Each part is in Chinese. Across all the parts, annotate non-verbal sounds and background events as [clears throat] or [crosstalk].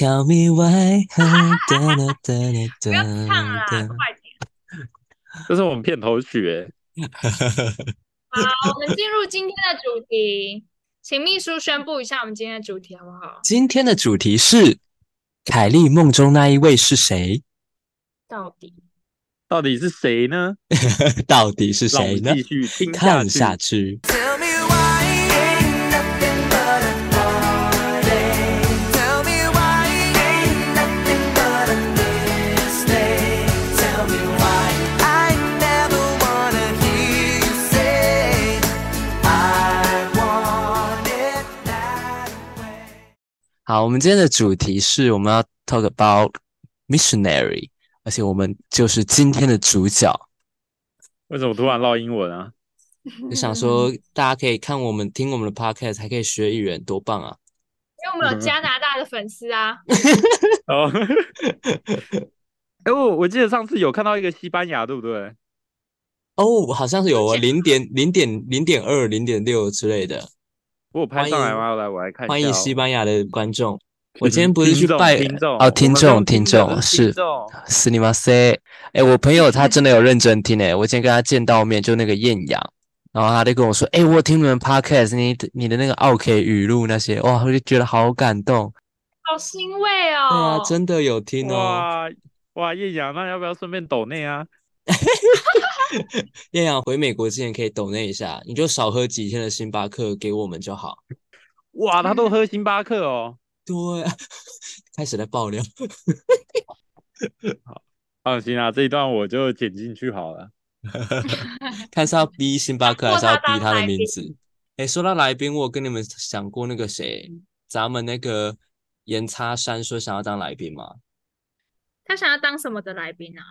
Tell me why，[laughs] [laughs] 不要唱啦，快点！[laughs] 这是我们片头曲诶。好，我们进入今天的主题，请秘书宣布一下我们今天的主题好不好？今天的主题是凯莉梦中那一位是谁？到底到底是谁呢？到底是谁呢们继？续听下去。好，我们今天的主题是我们要 talk about missionary，而且我们就是今天的主角。为什么突然唠英文啊？就想说 [laughs] 大家可以看我们听我们的 podcast，还可以学语言，多棒啊！因为我们有加拿大的粉丝啊，[laughs] 哦，[laughs] 哎，我我记得上次有看到一个西班牙，对不对？哦，好像是有而且零点零点零点二、零点六之类的。我拍上来欢迎吗？来，我来看一下哦。欢迎西班牙的观众。[laughs] 我今天不是去拜听众哦，听众听众是斯尼马塞。哎，我朋友他真的有认真听诶，我今天跟他见到面，就那个艳阳，然后他就跟我说，哎，我有听你们 podcast，你你的那个 OK 语录那些，哇，我就觉得好感动。好欣慰哦对哦。啊，真的有听哦。哇哇，艳阳，那要不要顺便抖内啊？[laughs] 艳阳回美国之前可以抖那一下，你就少喝几天的星巴克给我们就好。哇，他都喝星巴克哦。对啊，[laughs] 开始在爆料。[laughs] 放心啊，这一段我就剪进去好了。看是要逼星巴克还是要逼他的名字？哎，说到来宾，我跟你们讲过那个谁，咱们那个严擦山说想要当来宾吗？他想要当什么的来宾啊？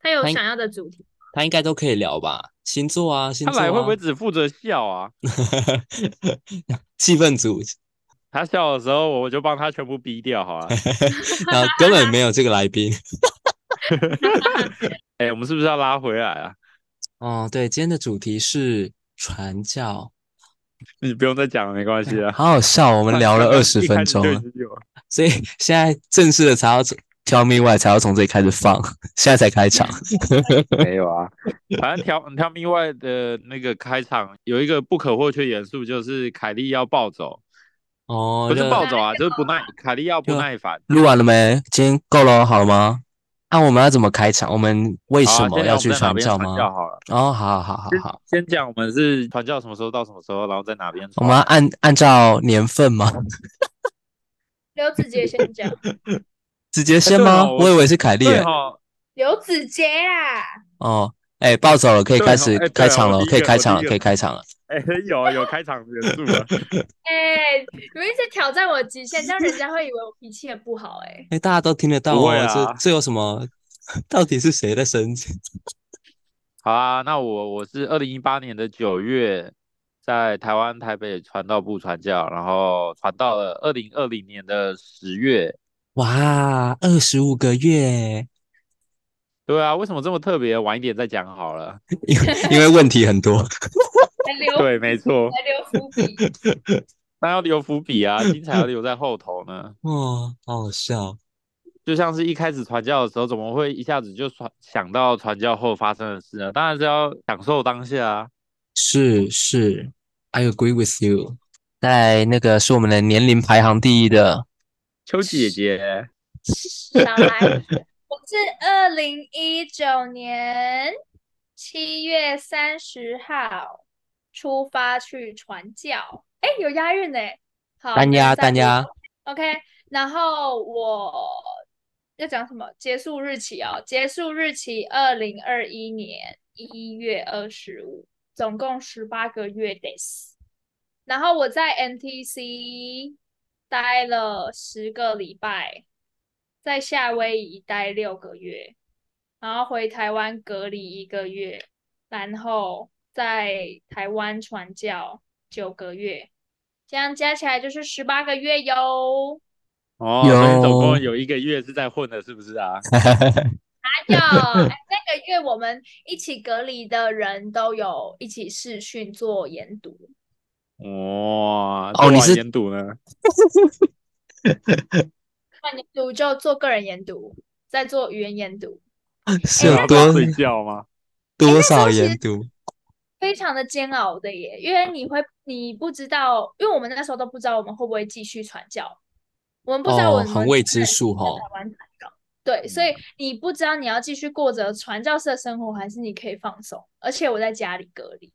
他有想要的主题？他应该都可以聊吧？星座啊，星座啊，他来会不会只负责笑啊？[laughs] 气氛组？他笑的时候，我就帮他全部逼掉好了。然后根本没有这个来宾。哎、我们是不是要拉回来啊？[laughs] 哦，对，今天的主题是传教，你不用再讲了，没关系啊。好好笑，我们聊了二十分钟了。所以现在正式的才要从 Tell Me Why 才要从这里开始放，现在才开场。[laughs] 没有啊，反正条条命外的那个开场有一个不可或缺元素，就是凯莉要暴走，哦，不是就暴走啊，就是不耐，凯莉要不耐烦。录完了没？今天够了，好了吗？那、我们要怎么开场？我们为什么要去传传教吗？教好了，哦，好好好好好，先讲我们是传教什么时候到什么时候，然后在哪边传。我们要按按照年份吗？[laughs] 刘子杰先讲。直接先吗？我我以为是凯莉刘子杰啦，哦，哎，暴走了，可以开始开场了，可以开场了，可以开场了。哎、有有开场元素了。[laughs] [laughs] 哎、你们一直挑战我极限，这样人家会以为我脾气很不好、哎，哎，大家都听得到哦，不会啊这这有什么？[laughs] 到底是谁在生气？好啊，那我我是二零一八年的九月，在台湾台北传道部传教，然后传到了二零二零年的十月。哇，二十五个月，对啊，为什么这么特别？晚一点再讲好了。因为因为问题很多。对，没错，来留伏笔。那要留伏笔啊，[laughs] 精彩要留在后头呢。哇，好好笑。就像是一开始传教的时候，怎么会一下子就传想到传教后发生的事呢？当然是要享受当下啊。是是，I agree with you。在那个是我们的年龄排行第一的，邱姐姐，上来，我是二零一九年七月三十号出发去传教，哎，有押韵呢。好，单押单押。OK，然后我要讲什么？结束日期哦，结束日期二零二一年一月二十五，总共十八个月 days。然后我在 NTC 待了十个礼拜，在夏威夷待六个月，然后回台湾隔离一个月，然后在台湾传教九个月，这样加起来就是十八个月哟。哦，所以总有共有一个月是在混的，是不是啊？[laughs] 还有，哎，那个月我们一起隔离的人都有一起视讯做研读。哇，哦你是研读呢？[laughs] 那研读就做个人研读，再做语言研读，[laughs] 是有多睡觉吗？多少研读？非常的煎熬的耶，因为你会你不知道，因为我们那时候都不知道我们会不会继续传教，我们不知道哦我们很未知在数哦在台湾传教，对，所以你不知道你要继续过着传教士的生活，还是你可以放松。而且我在家里隔离，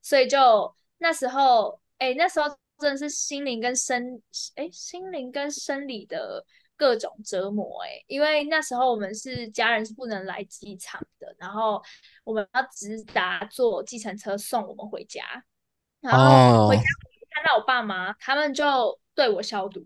所以就那时候，哎，那时候真的是心灵跟生，哎，心灵跟生理的各种折磨，哎，因为那时候我们是家人是不能来机场的，然后我们要直达坐计程车送我们回家，然后回哦家看到我爸妈，他们就对我消毒。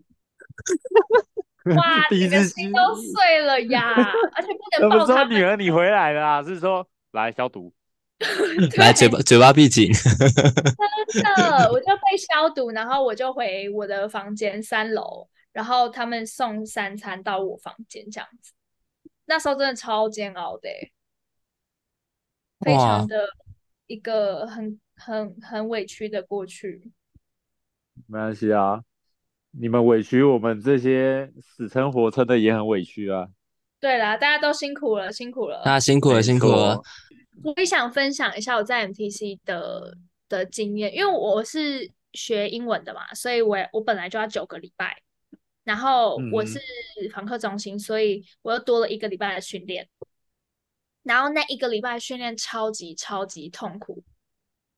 [laughs] 哇，[laughs] 第一整个次心都碎了呀！[laughs] 而且不那不是说能抱他们，女儿你回来了啊，是说来消毒。[laughs] 来嘴巴嘴巴闭紧。真的，[laughs] 我就被消毒，然后我就回我的房间三楼，然后他们送三餐到我房间这样子。那时候真的超煎熬的欸，非常的一个很很很委屈的过去。没关系啊，你们委屈我们这些死撑活撑的也很委屈啊。对啦，大家都辛苦了，辛苦了。大家辛苦了，辛苦了错。我也想分享一下我在 MTC 的的经验，因为我是学英文的嘛，所以我我本来就要九个礼拜，然后我嗯是访客中心，所以我又多了一个礼拜的训练，然后那一个礼拜训练超级超级痛苦，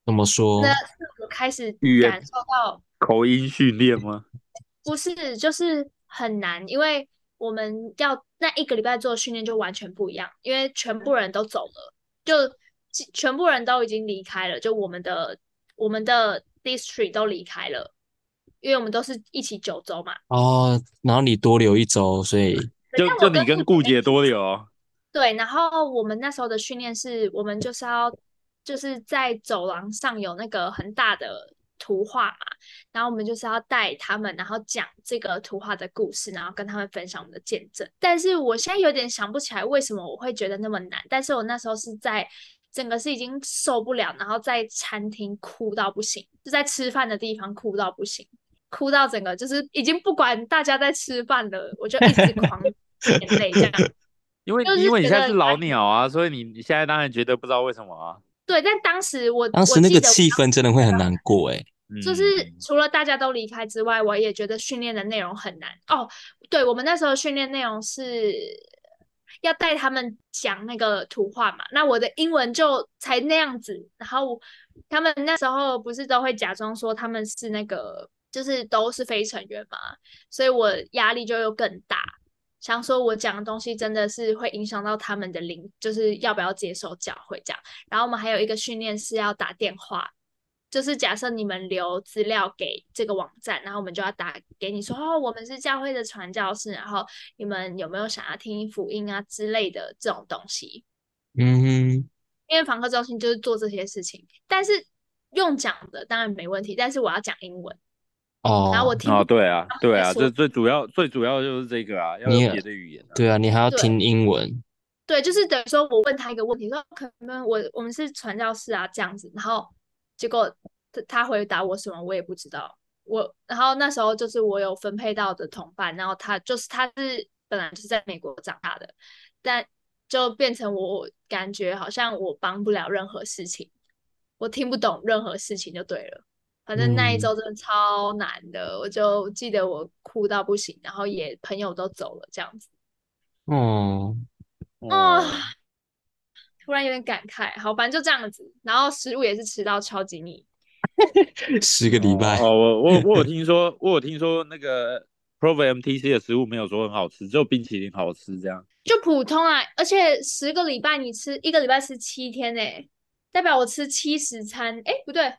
怎么说？那是我开始感受到口音训练吗？[laughs] 不是，就是很难，因为我们要那一个礼拜做的训练就完全不一样，因为全部人都走了，就全部人都已经离开了，就我们的我们的 district 都离开了，因为我们都是一起九州嘛。哦，然后你多留一周，所以就就你跟顾姐多留哦。对，然后我们那时候的训练是，我们就是要就是在走廊上有那个很大的图画嘛，然后我们就是要带他们，然后讲这个图画的故事，然后跟他们分享我们的见证。但是我现在有点想不起来为什么我会觉得那么难，但是我那时候是在整个是已经受不了，然后在餐厅哭到不行，就在吃饭的地方哭到不行。哭到整个就是已经不管大家在吃饭了，我就一直狂 [laughs] 眼泪这样。[laughs] 因为就是因为你现在是老鸟啊，所以你你现在当然觉得不知道为什么啊。对，但当时我当时那个气氛真的会很难过诶。就是嗯除了大家都离开之外，我也觉得训练的内容很难哦。对，我们那时候训练内容是要带他们讲那个图画嘛，那我的英文就才那样子，然后他们那时候不是都会假装说他们是那个，就是都是非成员嘛，所以我压力就又更大。想说我讲的东西真的是会影响到他们的灵，就是要不要接受教会这样。然后我们还有一个训练是要打电话，就是假设你们留资料给这个网站，然后我们就要打给你说，哦，我们是教会的传教士，然后你们有没有想要听福音啊之类的这种东西？嗯哼，因为访客中心就是做这些事情，但是用讲的当然没问题，但是我要讲英文，哦，然后我听哦，对啊，对啊，这最主要最主要就是这个啊，要别的语言啊。对啊，你还要听英文，对，就是等于说我问他一个问题，说可能我我们是传教士啊这样子，然后结果他他回答我什么我也不知道，我然后那时候就是我有分配到的同伴，然后他就是他是本来就是在美国长大的，但就变成我感觉好像我帮不了任何事情，我听不懂任何事情就对了。反正那一嗯周真的超难的，我就记得我哭到不行，然后也朋友都走了这样子。哦，啊、哦，突然有点感慨。好，反正就这样子。然后食物也是吃到超级腻。[laughs] 十个礼拜哦，我我我有听说，我有听说那个 Prove MTC 的食物没有说很好吃，只有冰淇淋好吃这样。[laughs] 就普通啊，而且十个礼拜你吃一个礼拜吃七天诶、代表我吃七十餐。诶，不对，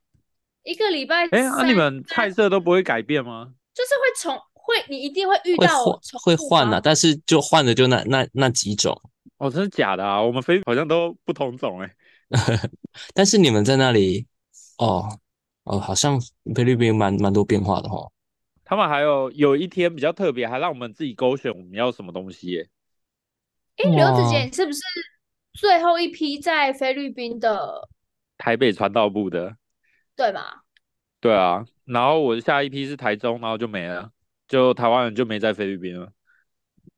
一个礼拜哎，啊，你们菜色都不会改变吗？就是会重会，你一定会遇到会换啊，但是就换的就那那那几种。哦，真的假的啊？我们菲好像都不同种哎。[laughs] 但是你们在那里，哦哦，好像菲律宾蛮蛮多变化的哈。他们还有有一天比较特别，还让我们自己勾选我们要什么东西耶。诶，刘子哇杰，你是不是最后一批在菲律宾的，台北传道部的，对吗？对啊。然后我下一批是台中，然后就没了，就台湾人就没在菲律宾了。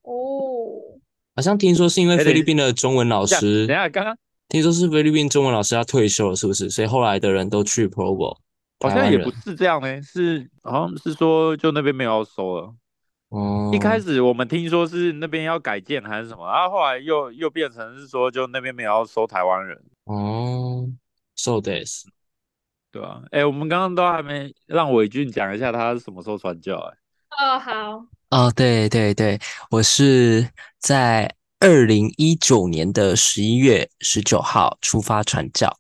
哦，好像听说是因为哎菲律宾的中文老师等，下刚刚听说是菲律宾中文老师要退休了，是不是？所以后来的人都去 Provo。好像也不是这样呢，是好像是说就那边没有要收了。哦，一开始我们听说是那边要改建还是什么，然后后来又又变成是说就那边没有要收台湾人，哦，so this 对啊、哎、我们刚刚都还没让伟俊讲一下他是什么时候传教、哎，哦，好，哦，对对对，我是在二零一九年的十一月十九号出发传教，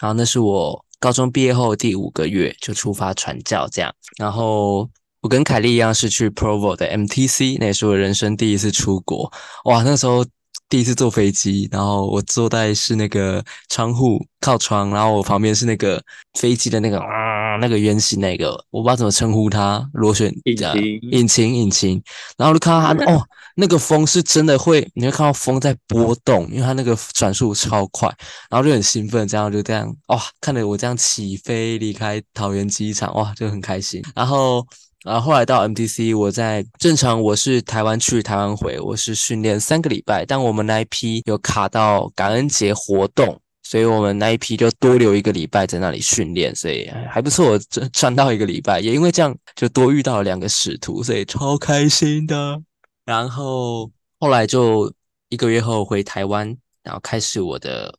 然后那是我高中毕业后第五个月就出发传教这样，然后我跟凯莉一样是去 Provo 的 MTC，那也是我人生第一次出国，哇，那时候第一次坐飞机，然后我坐在是那个窗户靠窗，然后我旁边是那个飞机的那个啊那个圆形那个，我不知道怎么称呼它，螺旋呃引擎引擎引擎，然后就看到它 [laughs] 哦，那个风是真的会，你会看到风在波动，因为它那个转速超快，然后就很兴奋，这样就这样哇，看着我这样起飞离开桃园机场，哇，就很开心。然后，然后后来到 MTC，我在正常我是台湾去台湾回，我是训练三个礼拜，但我们那一批有卡到感恩节活动。所以我们那一批就多留一个礼拜在那里训练，所以还不错，这穿到一个礼拜，也因为这样就多遇到了两个使徒，所以超开心的。然后后来就一个月后回台湾，然后开始我的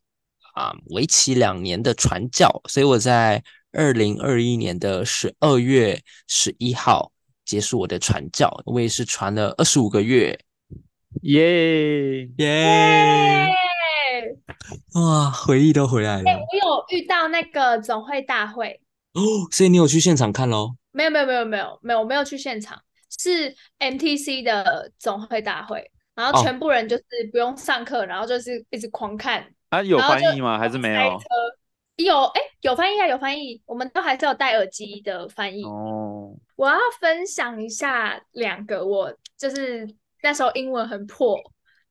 啊、为期两年的传教，所以我在二零二一年的十二月十一号结束我的传教，我也是传了二十五个月，耶、耶！哇，回忆都回来了我有遇到那个总会大会，哦，所以你有去现场看喽？没有没有没有没有没有，我没有去现场，是 MTC 的总会大会，然后哦全部人就是不用上课，然后就是一直狂看，啊，有翻译吗？还是没有？有哎、有翻译啊，有翻译，我们都还是有戴耳机的翻译。哦，我要分享一下两个我就是那时候英文很破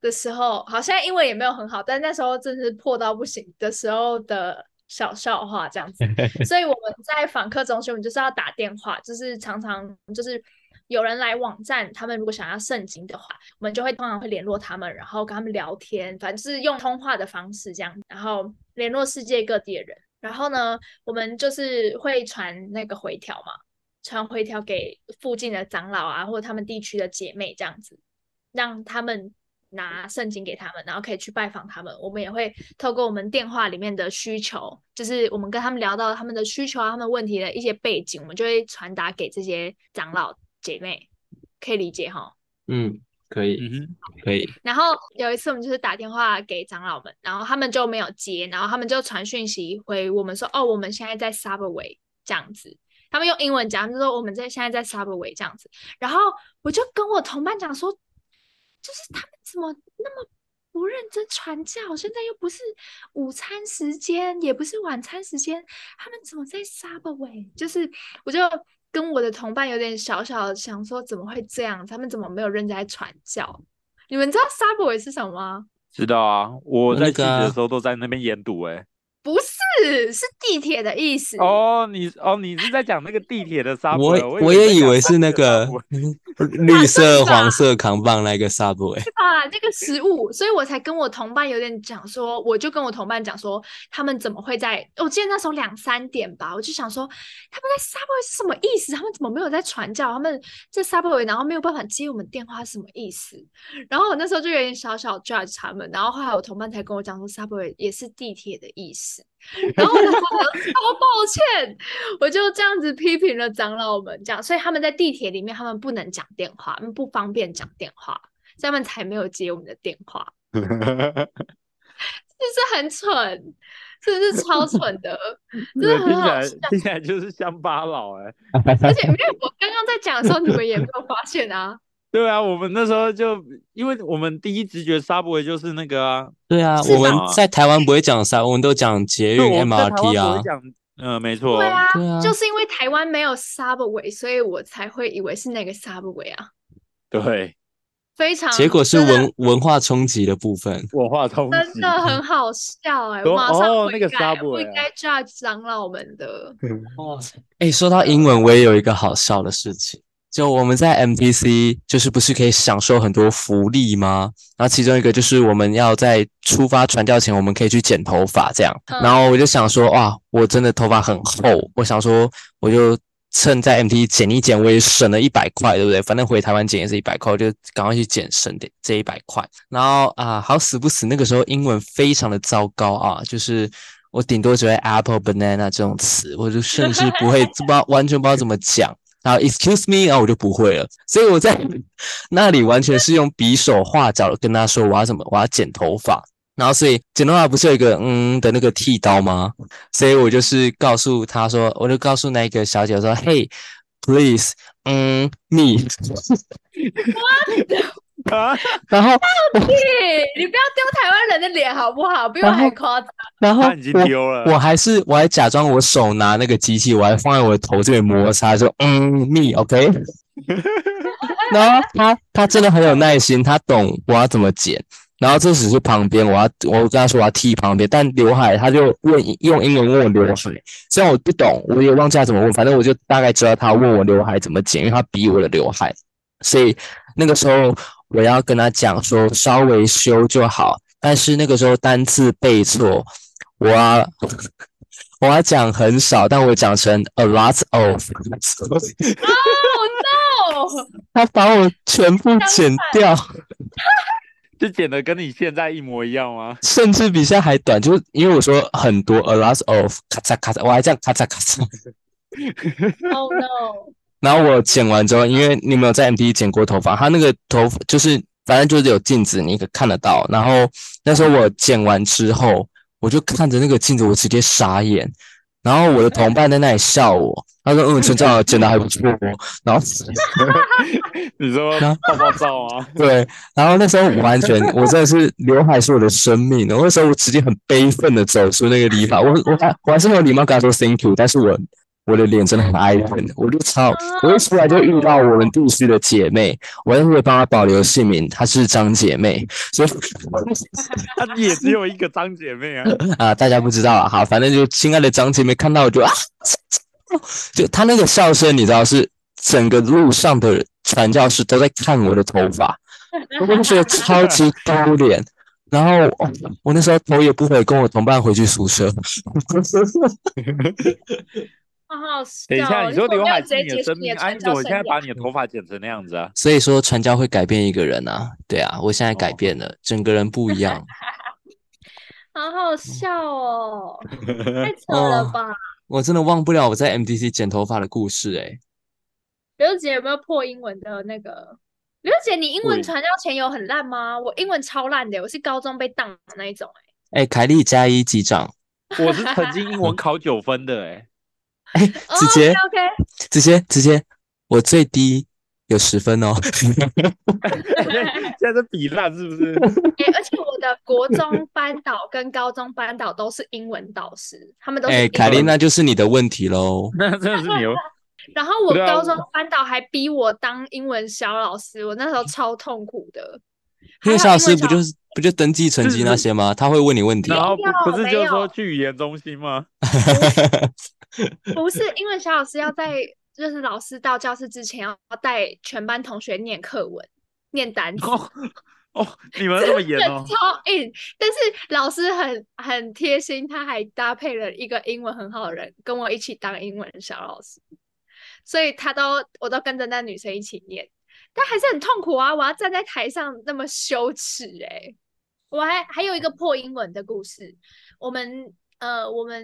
的时候，好像英文也没有很好，但那时候真是破到不行的时候的小笑话这样子。[laughs] 所以我们在访客中心，我们就是要打电话，就是常常就是有人来网站，他们如果想要圣经的话，我们就会通常会联络他们，然后跟他们聊天，反正是用通话的方式这样，然后联络世界各地的人。然后呢，我们就是会传那个回条嘛，传回条给附近的长老啊，或者他们地区的姐妹这样子，让他们拿圣经给他们，然后可以去拜访他们。我们也会透过我们电话里面的需求，就是我们跟他们聊到他们的需求啊、他们问题的一些背景，我们就会传达给这些长老姐妹，可以理解哈。嗯，可以，嗯哼，可以。然后有一次我们就是打电话给长老们，然后他们就没有接，然后他们就传讯息回我们说，哦，我们现在在 Subway 这样子。他们用英文讲，他们就说我们在现在在 Subway 这样子。然后我就跟我同伴讲说，就是他们怎么那么不认真传教？现在又不是午餐时间，也不是晚餐时间，他们怎么在 Subway？就是我就跟我的同伴有点小小的想说，怎么会这样？他们怎么没有认真在传教？你们知道 Subway 是什么吗？知道啊，我在信那个啊的时候都在那边研读、哎、不是，是是地铁的意思。哦，你哦，你是在讲那个地铁的 [laughs] subway，我我我也以为是是那个 [laughs] 绿色、黄色扛棒那个 Subway。[laughs] 啊，那个食物，所以我才跟我同伴有点讲说，我就跟我同伴讲说，他们怎么会在？我记得那时候两三点吧，我就想说，他们在 Subway 是什么意思？他们怎么没有在传教？他们在 Subway 然后没有办法接我们电话是什么意思？然后我那时候就有点小小 judge 他们，然后后来我同伴才跟我讲说，Subway 也是地铁的意思。然后我就说 [laughs] 超抱歉，我就这样子批评了长老们，这样，所以他们在地铁里面他们不能讲电话，他们不方便讲电话，所以他们才没有接我们的电话，[laughs] 是不是很蠢？是不是超蠢的？真的很好笑。听起来就是乡巴佬哎、[laughs] 而且因为我刚刚在讲的时候，你们也没有发现啊。[laughs] 对啊，我们那时候就因为我们第一直觉 subway 就是那个啊，对啊，我们在台湾不会讲 subway，我们都讲捷运对，我们在台湾 MRT 啊嗯、没错，对啊，对啊，就是因为台湾没有 Subway，所以我才会以为是那个 Subway 啊，对，非常结果是文文化冲击的部分。文化冲击，真的很好笑哎、说我马上哦那个 Subway 啊应该 judge 长老们的。哇塞！哎，说到英文，我也有一个好笑的事情。就我们在 MTC 就是不是可以享受很多福利吗？然后其中一个就是我们要在出发传教前，我们可以去剪头发这样。嗯然后我就想说，哇，我真的头发很厚，我想说我就趁在 MT 剪一剪，我也省了一百块，对不对？反正回台湾剪也是一百块，我就赶快去剪，省点这一百块。然后啊，好死不死，那个时候英文非常的糟糕啊，就是我顶多只会 apple、banana 这种词，我就甚至不会，不知道完全不知道怎么讲。然后 excuse me，然后我就不会了，所以我在 [laughs] 那里完全是用比手画脚的跟他说我要怎么我要剪头发，然后所以剪头发不是有一个嗯的那个剃刀吗？所以我就是告诉他说，我就告诉那个小姐说嘿 please，嗯 me，[laughs] [laughs] 啊，然后你 [laughs] 你不要丢台湾人的脸好不好？不用太夸张。然后他已经我丢了。我还是我还假装我手拿那个机器，我还放在我的头这边摩擦，说嗯 me，OK。[laughs] 然后他他真的很有耐心，他懂我要怎么剪。然后这只是旁边，我要我跟他说我要剃旁边，但刘海他就问用英文问我刘海，虽然我不懂，我也忘记他怎么问，反正我就大概知道他问我刘海怎么剪，因为他比我的刘海，所以那个时候我要跟他讲说稍微修就好，但是那个时候单字背错，我要 [laughs] 我要讲很少，但我讲成 a lot of，Oh no！他把我全部剪掉，[laughs] 就剪的跟你现在一模一样吗？甚至比现在还短，就是因为我说很多 a lot of，咔嚓咔嚓，我还这样咔嚓咔嚓。[laughs] Oh no！然后我剪完之后，因为你没有在 MD 剪过头发，他那个头发就是反正就是有镜子，你可以看得到。然后那时候我剪完之后，我就看着那个镜子，我直接傻眼。然后我的同伴在那里笑我，他说：“嗯，陈正剪的还不错哦。”然后你说然后泡泡照啊？[laughs] 对，然后那时候完全，我真的是刘海是我的生命。我那时候我直接很悲愤的走出那个理发，我我还我还是很有礼貌跟他说 thank you，但是我我的脸真的很哀怨，我就超，我一出来就遇到我们地区的姐妹，我还会帮她保留姓名，她是张姐妹，所以 [laughs] 她也只有一个张姐妹啊。[laughs] 啊、大家不知道啊，好，反正就亲爱的张姐妹看到我就啊，[laughs] 就她那个笑声，你知道是整个路上的传教士都在看我的头发。我就觉得超级丢脸。然后、哦我那时候头也不回，跟我同伴回去宿舍。好好笑。等一下，你说刘海直接结束是你的生命，啊，你的你怎么现在把你的头发剪成那样子啊？所以说传教会改变一个人啊，对啊，我现在改哦变了，整个人不一样。[laughs] [laughs] 好好笑哦，太扯了哦吧？我真的忘不了我在 MDC 剪头发的故事诶、刘姐有没有破英文的那个？刘姐，你英文会传教前有很烂吗？我英文超烂的，我是高中被当的那一种、欸。哎、凯莉加一击掌，我是曾经英文考九分的哎、哎、直接、o k OK，直接直接，我最低有十分哦。[laughs] 现在是比烂是不是？欸 [laughs] 而且我的国中班导跟高中班导都是英文导师，他们都是哎、英凯琳，那就是你的问题喽。[laughs] 那真的是你哦。然后我高中班导还逼我当英文小老师，我那时候超痛苦的。因为小老师不就是不就登记成绩那些吗？他会问你问题啊。然后不是就是说去语言中心吗？[laughs] 不是因为小老师要在就是老师到教室之前要带全班同学念课文、念单词，哦哦，你们这么严哦？超硬。但是老师很很贴心，他还搭配了一个英文很好的人跟我一起当英文小老师，所以他都我都跟着那女生一起念，但还是很痛苦啊！我要站在台上那么羞耻哎、我还还有一个破英文的故事，我们呃，我们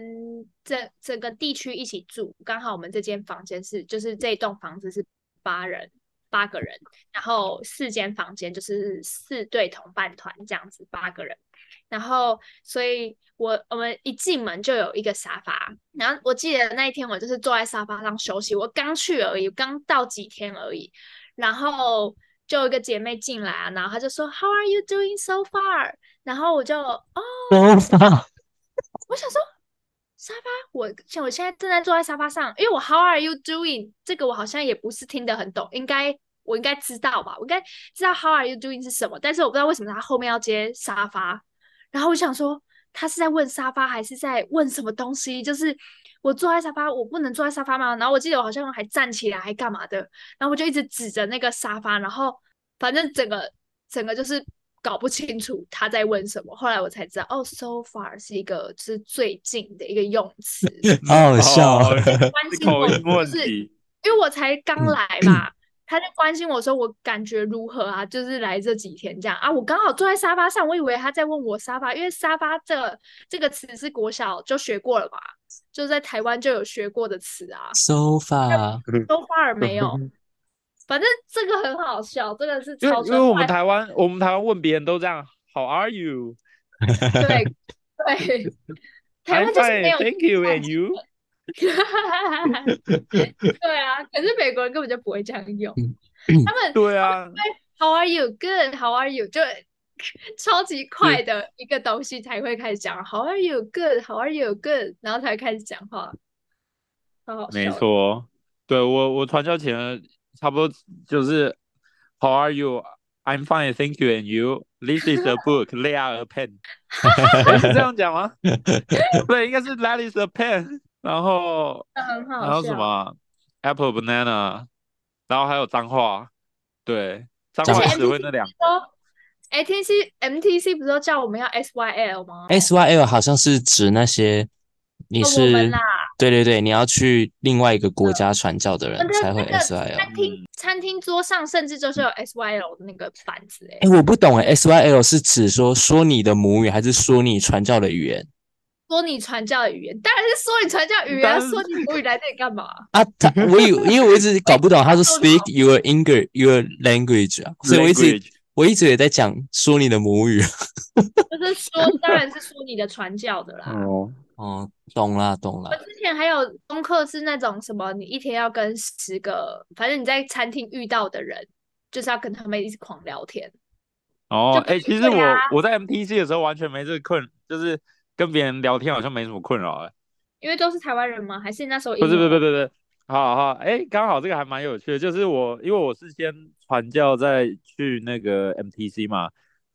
整整个地区一起住，刚好我们这间房间是，就是这栋房子是八人，八个人，然后四间房间就是四对同伴团这样子，八个人。然后，所以我我们一进门就有一个沙发，然后我记得那一天我就是坐在沙发上休息，我刚去而已，刚到几天而已，然后就有一个姐妹进来啊，然后她就说 How are you doing so far？然后我就哦，头发 [laughs] 我想说沙发，我像我现在正在坐在沙发上，因为我 How are you doing 这个我好像也不是听得很懂，应该我应该知道吧，我应该知道 How are you doing 是什么，但是我不知道为什么他后面要接沙发，然后我想说他是在问沙发还是在问什么东西？就是我坐在沙发，我不能坐在沙发吗？然后我记得我好像还站起来还干嘛的，然后我就一直指着那个沙发，然后反正整个整个就是搞不清楚他在问什么。后来我才知道，哦，so far 是一个是最近的一个用词，[laughs] 好好笑。关心我是，因为我才刚来 [clears throat] 嘛，他就关心我说我感觉如何啊？就是来这几天这样啊，我刚好坐在沙发上，我以为他在问我沙发，因为沙发这个这个词是国小就学过了嘛，就在台湾就有学过的词啊 so far，so far 没有。[laughs] 反正这个很好笑，这个是因为超因为我们台湾我们台湾问别人都这样，How are you？对 [laughs] 对，台湾就是没有 thank you, and you？[laughs] 对啊，可是美国人根本就不会这样用，嗯他们对啊，How are you? Good. How are you? 就超级快的一个东西才会开始讲 How are you? Good. How are you? Good. 然后才开始讲话，好好没笑没。错，对我我传教前差不多就是 How are you? I'm fine, thank you, and you? This is a book, they are a pen。是这样讲吗？对，应该是 That is a pen。然后很好。然后什么 Apple, banana，然后还有脏话，对，脏脏话只会那两个。说 ATC MTC 不是都叫我们要 SYL 吗？SYL 好像是指那些你哦我是们啦对对对，你要去另外一个国家传教的人才会 SYL。餐厅餐厅桌上甚至就是有 SYL 的那个板子哎、哎，我不懂哎，SYL 是指说说你的母语，还是说你传教的语言说你传教的语言，当然是说你传教语言说你母语来这里干嘛？啊？他我以因为我一直搞不懂，他说说 speak your English your language 啊，所以我一直我一直也在讲说你的母语。[laughs] 就是说，当然是说你的传教的啦。哦，哦，懂了懂了我。之前还有功课是那种什么，你一天要跟十个，反正你在餐厅遇到的人，就是要跟他们一直狂聊天。哦哎、其实我啊我在 MTC 的时候完全没这个困，就是跟别人聊天好像没什么困扰哎、因为都是台湾人吗？还是那时候不是不是不是不是，好好哎，刚好这个还蛮有趣的，就是我因为我是先传教再去那个 MTC 嘛，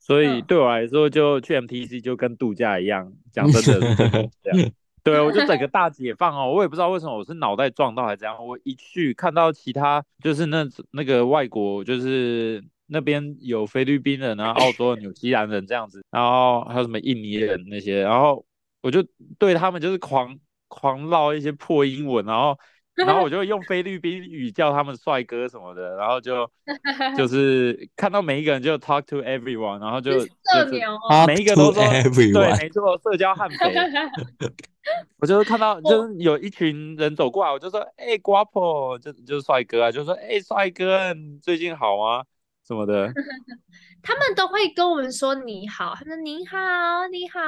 所以嗯对我来说就去 MTC 就跟度假一样，讲真的真的这样。对，我就整个 [laughs] 大解放哦，我也不知道为什么我是脑袋撞到还是怎样，我一去看到其他就是那那个外国就是那边有菲律宾人啊、澳洲、纽西兰人这样子，然后还有什么印尼人那些，然后我就对他们就是狂狂唠一些破英文，然后 [laughs] 然后我就用菲律宾语叫他们帅哥什么的，然后就 [laughs] 就是看到每一个人就 talk to everyone，然后就就是社每一个都说对，everyone 没错，社交悍匪。[laughs] 我就是看到，就是有一群人走过来，我就说：“哎、p o 就就是帅哥啊，就说：“哎、帅哥，你最近好吗？”什么的。他们都会跟我们说你好，他们你好你好，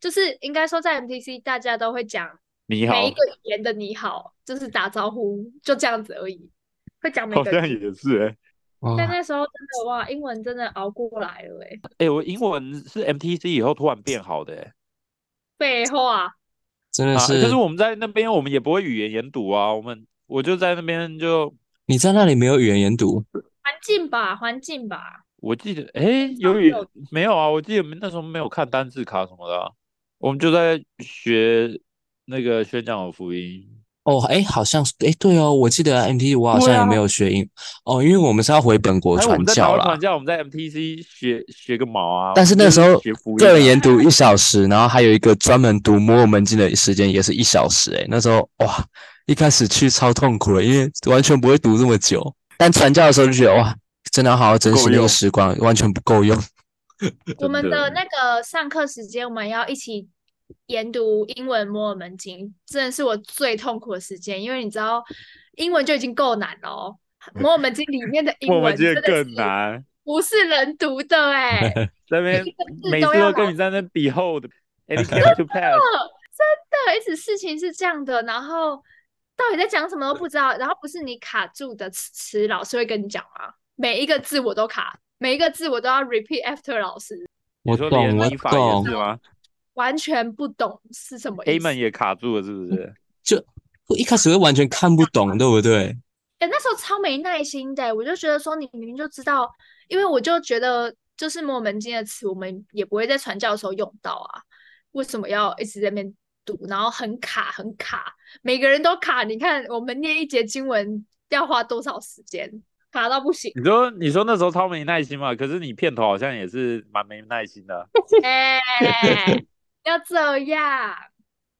就是应该说在 MTC 大家都会讲你好。每一，个语言的你好，就是打招呼，就这样子而已，会讲每好像个字。也是但那时候真的哇，英文真的熬过来了哎、哎、我英文是 MTC 以后突然变好的哎、废话，啊，真的是。可是我们在那边我们也不会语言研读啊，我们我就在那边就你在那里没有语言研读，环境吧，环境吧，我记得哎、有语有。没有啊？我记得那时候没有看单字卡什么的啊、我们就在学那个宣讲的福音。哦，哎，好像是，哎，对哦，我记得 MT 我好像也没有学英，哦，因为我们是要回本国还有我们在台传教啦湾传，教，我们在 MTC 学学个毛啊！但是那就时候学福音个人啊研读一小时，然后还有一个专门读摩尔门经的时间也是一小时，哎，那时候哇，一开始去超痛苦的，因为完全不会读这么久，但传教的时候就觉得哇，真的要好好珍惜那个时光，完全不够用。[laughs] 我们的那个上课时间，我们要一起研读英文摩尔门经，真的是我最痛苦的时间，因为你知道英文就已经够难了哦，摩尔门经里面的英文更真的是难，不是人读的哎、[laughs] 在那边每次都跟你在那 and it came to pass。对，一直事情是这样的，然后到底在讲什么都不知道，然后不是你卡住的词词，老师会跟你讲吗？每一个字我都卡，每一个字我都要 repeat after 老师，我你说懂，我懂。是，吗完全不懂是什么意？A 思。们也卡住了，是不是？就我一开始会完全看不懂，对不对？哎、那时候超没耐心的，我就觉得说你明明就知道，因为我就觉得就是摩门经的词，我们也不会在传教的时候用到啊。为什么要一直在那边读，然后很卡很卡，每个人都卡。你看我们念一节经文要花多少时间，卡到不行。你说你说那时候超没耐心嘛？可是你片头好像也是蛮没耐心的。[laughs] 哎、要这样，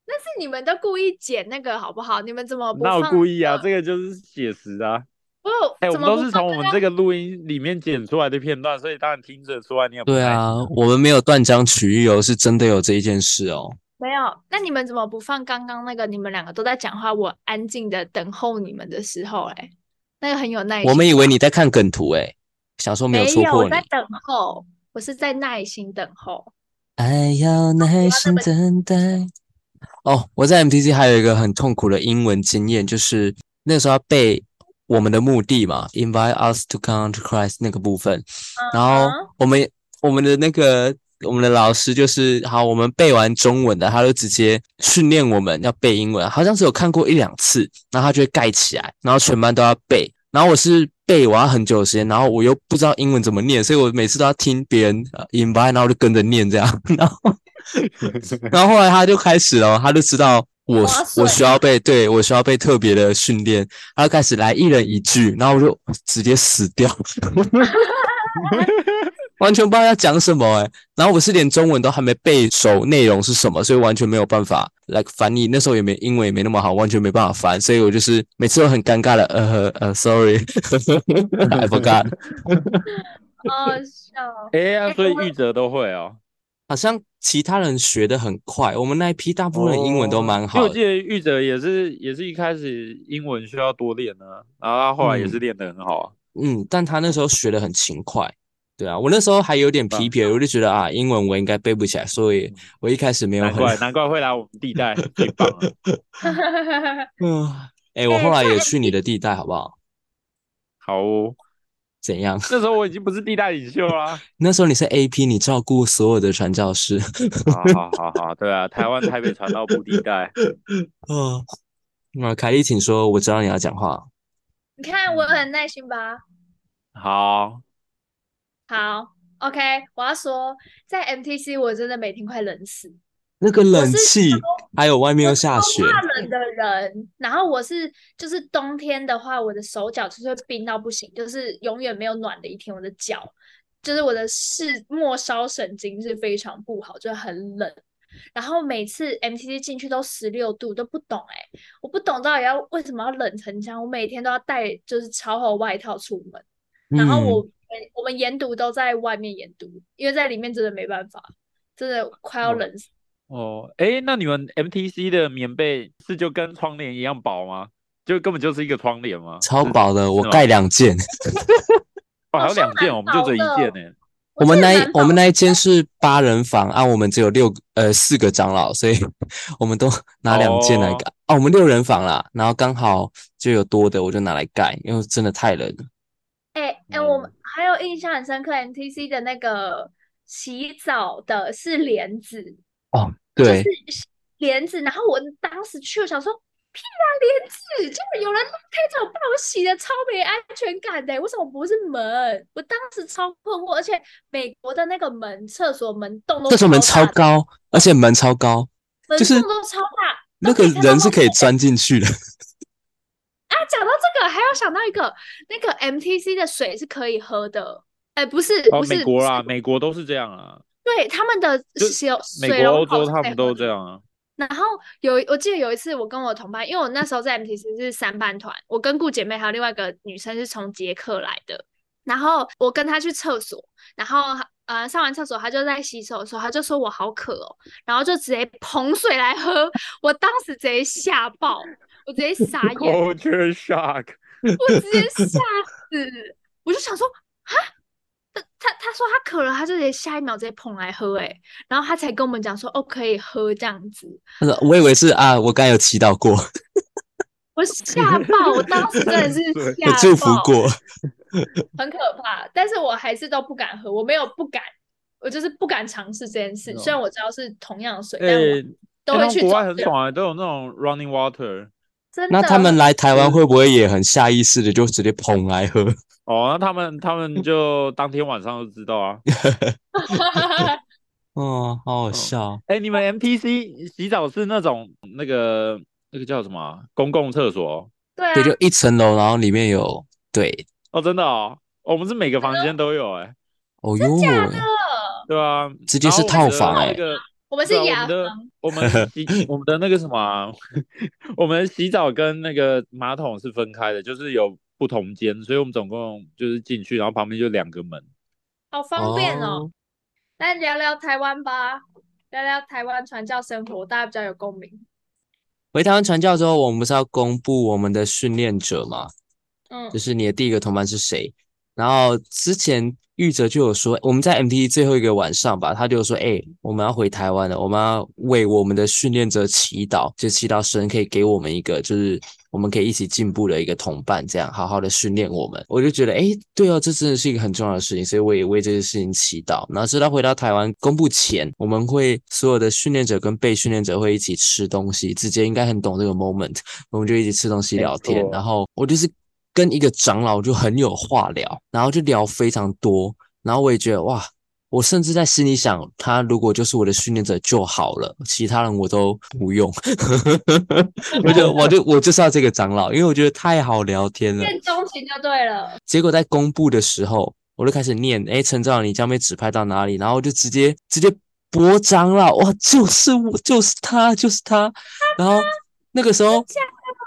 那是你们都故意剪那个好不好？你们怎么不那我故意啊，这个就是写实啊。不，哎、我怎么不们都是从我们这个录音里面剪出来的片段，所以当然听着出来你也不对啊，我们没有断章取义哦，是真的有这一件事哦。没有？那你们怎么不放刚刚那个？你们两个都在讲话，我安静的等候你们的时候，哎，那个很有耐心。我们以为你在看梗图哎，想说没有没有，戳破你。我在等候，我是在耐心等候。爱要耐心等待。哦，我在 MTC 还有一个很痛苦的英文经验，就是那时候要背我们的目的嘛，invite us to come to Christ 那个部分，然后嗯我们我们的那个我们的老师就是好，我们背完中文的，他就直接训练我们要背英文，好像只有看过一两次，然后他就会盖起来，然后全班都要背。然后我是背我要很久的时间，然后我又不知道英文怎么念，所以我每次都要听别人呃 invite，然后就跟着念这样，[laughs] 然后 [laughs] 然后后来他就开始了，他就知道我我需要被对我需要被特别的训练，他就开始来一人一句，然后我就直接死掉，[laughs] 完全不知道要讲什么哎、然后我是连中文都还没背熟内容是什么，所以完全没有办法来翻译。那时候也没英文也没那么好，完全没办法翻，所以我就是每次都很尴尬的呃 [laughs] 呃，sorry，I [laughs] forgot。好好笑。哎呀、所以玉哲都会哦。好像其他人学的很快，我们那一批大部分人英文都蛮因为好的。我记得玉哲也是也是一开始英文需要多练呢，然后他后来也是嗯练得很好啊。嗯，但他那时候学的很勤快，对啊，我那时候还有点皮皮，我就觉得啊，英文我应该背不起来，所以我一开始没有很难怪难怪会来我们地带，最棒了。嗯，哎、我哎后来也去你的地带，好不好？好哦，怎样？那时候我已经不是地带领袖啦。[laughs] 那时候你是 AP，你照顾所有的传教士。好好好好，对啊，[laughs] 台湾台北传道部地带。嗯，那凯莉，请说，我知道你要讲话。你看我很耐心吧？好，好，OK，我要说，在 MTC 我真的每天快冷死。那个冷气，还有外面又下雪，怕冷的人，然后我是就是冬天的话，我的手脚就是会冰到不行，就是永远没有暖的一天。我的脚就是我的视末梢神经是非常不好，就很冷。然后每次 MTC 进去都十六度，都不懂哎、我不懂到底要为什么要冷成这样。我每天都要带就是超厚外套出门，然后我、嗯我们研读都在外面研读，因为在里面真的没办法，真的快要哦冷死。哦，哎，那你们 MTC 的棉被是就跟窗帘一样薄吗？就根本就是一个窗帘吗？超薄的，我盖两件。[laughs] [laughs] 哦，还有两件，我们就这一件呢。我们那一我们那一间是八人房，啊，我们只有六呃四个长老，所以 [laughs] 我们都拿两件来哦盖。哦，我们六人房啦，然后刚好就有多的，我就拿来盖，因为真的太冷了。哎哎、嗯我们还有印象很深刻，MTC 的那个洗澡的是帘子，哦，就是对，帘子。然后我当时去，我想说，屁啊，帘子，就有人拉开这种把我洗的，超没安全感的。为什么不是门？我当时超困惑，而且美国的那个门，厕所门洞都厕所门超高，而且门超高，就是洞都超大，那个人是可以钻进去的。啊，讲到这个，还要想到一个，那个 MTC 的水是可以喝的。哎，不是，哦，不是，美国啦，美国都是这样啊，对，他们的就水美国、欧洲他们都。这样啊。然后有，我记得有一次我跟我同伴，因为我那时候在 MTC 是三班团，我跟顾姐妹还有另外一个女生是从捷克来的。然后我跟她去厕所，然后呃上完厕所，她就在洗手的时候，她就说我好渴哦，然后就直接捧水来喝，我当时直接吓爆，我直接傻 [laughs] 眼，Culture shock，我直接吓死，我就想说啊，他他他说他渴了，他就直接下一秒直接捧来喝、欸，然后他才跟我们讲说哦可以喝这样子，他说我以为是啊，我刚有祈祷过，[laughs] 我吓爆，我当时真的是 [laughs] 吓有祝福爆，过。很可怕，但是我还是都不敢喝，我没有不敢，我就是不敢尝试这件事，虽然我知道是同样的水，但我，都会去国外很爽啊，都有那种 running water。真的那他们来台湾会不会也很下意识的就直接捧来喝？[laughs] 哦，那他们他们就当天晚上就知道啊。[laughs] 哦，好好笑。哎，你们 MTC 洗澡是那种那个那个叫什么啊？公共厕所？对啊，对，就一层楼，然后里面有对，哦？真的哦，我们是每个房间都有哎，哦哟，的对啊，直接是套房哎。那个我们是雅对啊我们的房，我们洗我们的那个什么啊，[laughs] 我们洗澡跟那个马桶是分开的，就是有不同间，所以我们总共就是进去，然后旁边就两个门。好方便哦哦。那聊聊台湾吧，聊聊台湾传教生活，大家比较有共鸣。回台湾传教之后，我们不是要公布我们的训练者吗？嗯就，是你的第一个同伴是谁？然后之前玉哲就有说，我们在 MT 最后一个晚上吧，他就说，哎、我们要回台湾了，我们要为我们的训练者祈祷，就祈祷神可以给我们一个，就是我们可以一起进步的一个同伴，这样好好的训练我们。我就觉得，哎、对哦，这真的是一个很重要的事情，所以我也为这个事情祈祷。然后直到回到台湾公布前，我们会所有的训练者跟被训练者会一起吃东西，直接应该很懂这个 moment，我们就一起吃东西聊天，然后我就是跟一个长老就很有话聊，然后就聊非常多，然后我也觉得哇，我甚至在心里想，他如果就是我的训练者就好了，其他人我都不用。[laughs] 我就我就我就是要这个长老，因为我觉得太好聊天了。见钟情就对了。结果在公布的时候，我就开始念，哎，陈长老，你将被指派到哪里？然后我就直接直接拨长老，哇，就是我，就是他，就是他。然后那个时候，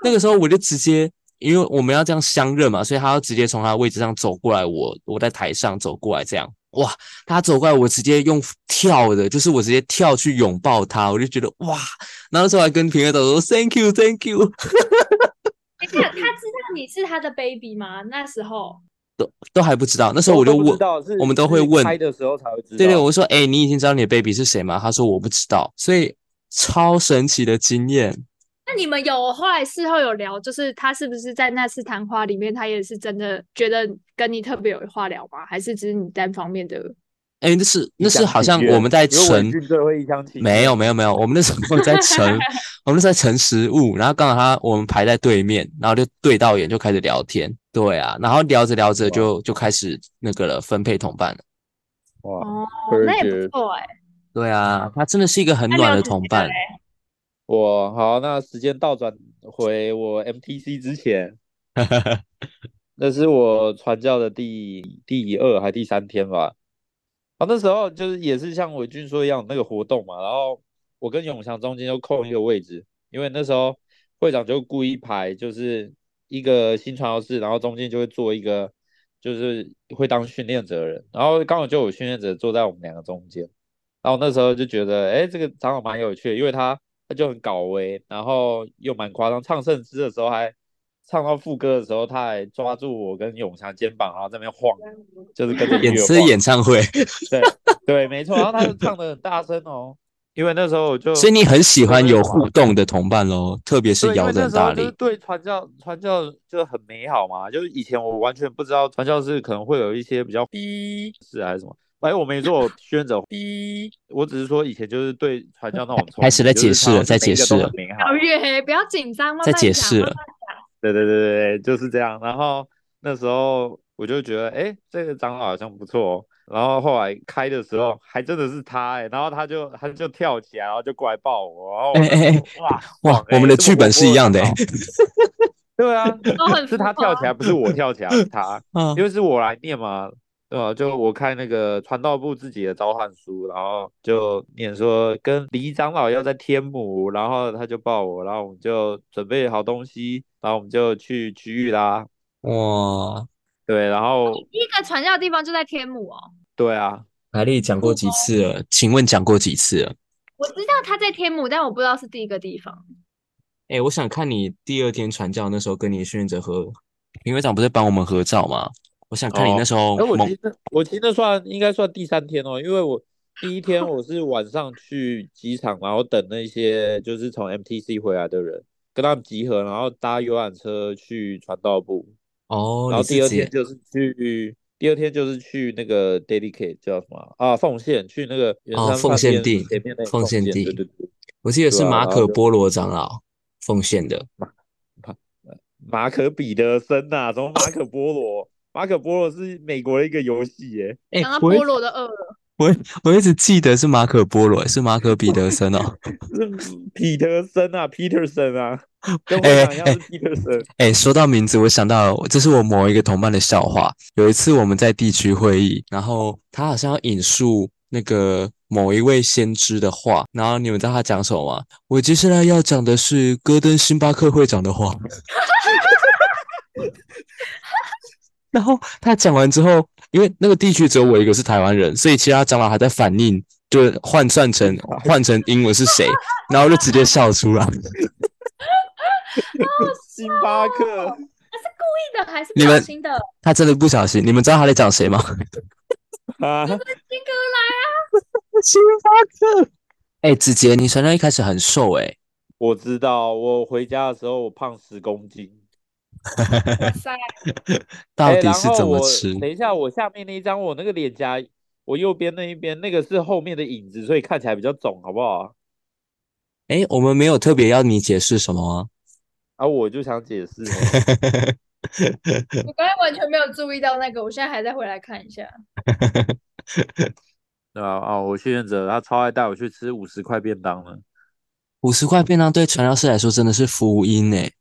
那个时候我就直接，因为我们要这样相认嘛，所以他要直接从他的位置上走过来，我我在台上走过来，这样，哇，他走过来，我直接用跳的，就是我直接跳去拥抱他，我就觉得哇，然后那时候还跟平儿导说 Thank you，Thank you。[laughs] 等一下，他知道你是他的 baby 吗？那时候都都还不知道，那时候我就问我们都会是问开的时候才会知道。对对，我说，哎、你已经知道你的 baby 是谁吗？他说我不知道，所以超神奇的经验。那你们有后来事后有聊，就是他是不是在那次谈话里面，他也是真的觉得跟你特别有话聊吗？还是只是你单方面的？哎、那是那是好像我们在因为盛文俊最会一厢情没有没有没有，我们那时候在盛，[laughs] 我们那时候在盛食物，然后刚好他我们排在对面，然后就对到眼就开始聊天，对啊，然后聊着聊着就就开始那个了，分配同伴了。哇，哦那也不错哎、对啊，他真的是一个很暖的同伴嘞。我好，那时间倒转回我 MTC 之前，[laughs] 那是我传教的第第二还第三天吧。啊，那时候就是也是像伟俊说一样那个活动嘛，然后我跟永祥中间就空一个位置，因为那时候会长就故意排就是一个新传教士，然后中间就会做一个就是会当训练者的人，然后刚好就有训练者坐在我们两个中间，然后那时候就觉得，哎，这个长老蛮有趣的，因为他他就很搞威，然后又蛮夸张，唱圣诗的时候还唱到副歌的时候，他还抓住我跟永强肩膀，然后在那边晃，就是跟着音演。是演唱会，对对，没错。然后他就唱的很大声哦，因为那时候我就 [laughs] 所以你很喜欢有互动的同伴喽，特别是摇为的很大力那时候就。对传教传教就很美好嘛，就是以前我完全不知道传教士可能会有一些比较逼是还是什么。哎，我没做宣者一，我只是说以前就是对传教那种憧开始在解释了在解释了每一个都很美好。小月，不要紧张，慢在解释了慢对对对对对，就是这样。然后那时候我就觉得，哎，这个长老好像不错哦。然后后来开的时候，还真的是他哎，然后他就他就跳起来，然后就过来抱我，然后我哎哎哎哇哇我们的剧本是一样的、长欸。对啊，都很是他跳起来，不是我跳起来，是他，嗯因为是我来念嘛，对啊？就我看那个传道部自己的召唤书，然后就念说跟李长老要在天母，然后他就抱我，然后我们就准备好东西，然后我们就去区域啦。哇，对，然后第一个传教的地方就在天母哦。对啊，海丽讲过几次了？请问讲过几次了？我知道他在天母，但我不知道是第一个地方。哎、我想看你第二天传教那时候跟你的训练者合，评委长不是帮我们合照吗？我想看你哦那时候哎，我猛其实我其实算应该算第三天哦，因为我第一天我是晚上去机场，然后等那些就是从 MTC 回来的人，跟他们集合，然后搭游览车去传道部，哦，然后第二天就是去，第二天就是去那个 dedicate 叫什么啊？奉献去那个圆哦奉献地前面那奉献，地对对对，我记得是马可波罗长老奉献的。马可彼得森呐、什么马可波罗？马可波罗是美国的一个游戏耶。哎、讲到我菠萝的二了，我我一直记得是马可波罗，是马可彼得森哦。[laughs] 是彼得森啊，Peterson 啊，[laughs] 跟哎会长一样是 Peterson。哎，说到名字，我想到了这是我某一个同伴的笑话。有一次我们在地区会议，然后他好像要引述那个某一位先知的话，然后你们知道他讲什么吗？我接下来要讲的是戈登星巴克会长的话。[laughs] 然后他讲完之后，因为那个地区只有我一个是台湾人，所以其他长老还在反应，就换算成 [laughs] 换成英文是谁，然后就直接笑出来。[laughs] 星巴克，他是故意的还是不你们小心的？他真的不小心，你们知道他在讲谁吗？啊，金哥来啊！[laughs] 星巴克。哎、子杰，你传教一开始很瘦哎、我知道，我回家的时候我胖十公斤。哇塞，[laughs] 到哎底是怎么吃？等一下，我下面那一张，我那个脸颊，我右边那一边那个是后面的影子，所以看起来比较肿，好不好？哎、我们没有特别要你解释什么啊。啊，我就想解释哦，[laughs] 我刚才完全没有注意到那个，我现在还在回来看一下。[laughs] 对啊？啊，我训练者他超爱带我去吃五十块便当了，五十块便当对传教士来说真的是福音哎、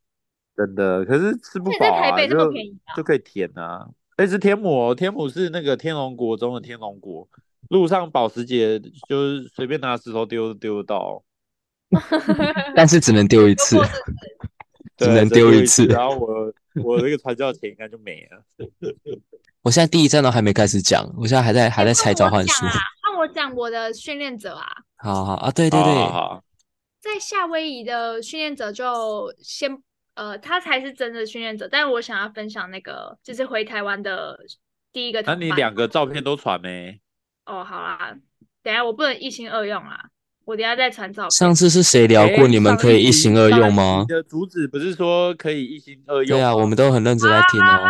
真的。可是吃不饱啊，台北这么就便宜啊就可以填啊。哎，是天母哦，天母是那个天龙国中的天龙国，路上保时捷就是随便拿石头丢都丢得到。[laughs] 但是只能丢一次只能丢一次。然后我我那个传教钱应该就没了。我现在第一站都还没开始讲，我现在还在还在哎拆召唤术换我。讲我讲我的训练者啊，好好啊，对对好对，好好在夏威夷的训练者就先呃，他才是真的训练者，但我想要分享那个就是回台湾的第一个。那你两个照片都传没？哦，好啦，等下我不能一心二用啦，我等下再传照片。上次是谁聊过你们可以一心二用吗上一？集的主旨不是说可以一心二用？对啊，我们都很认真在听好哦。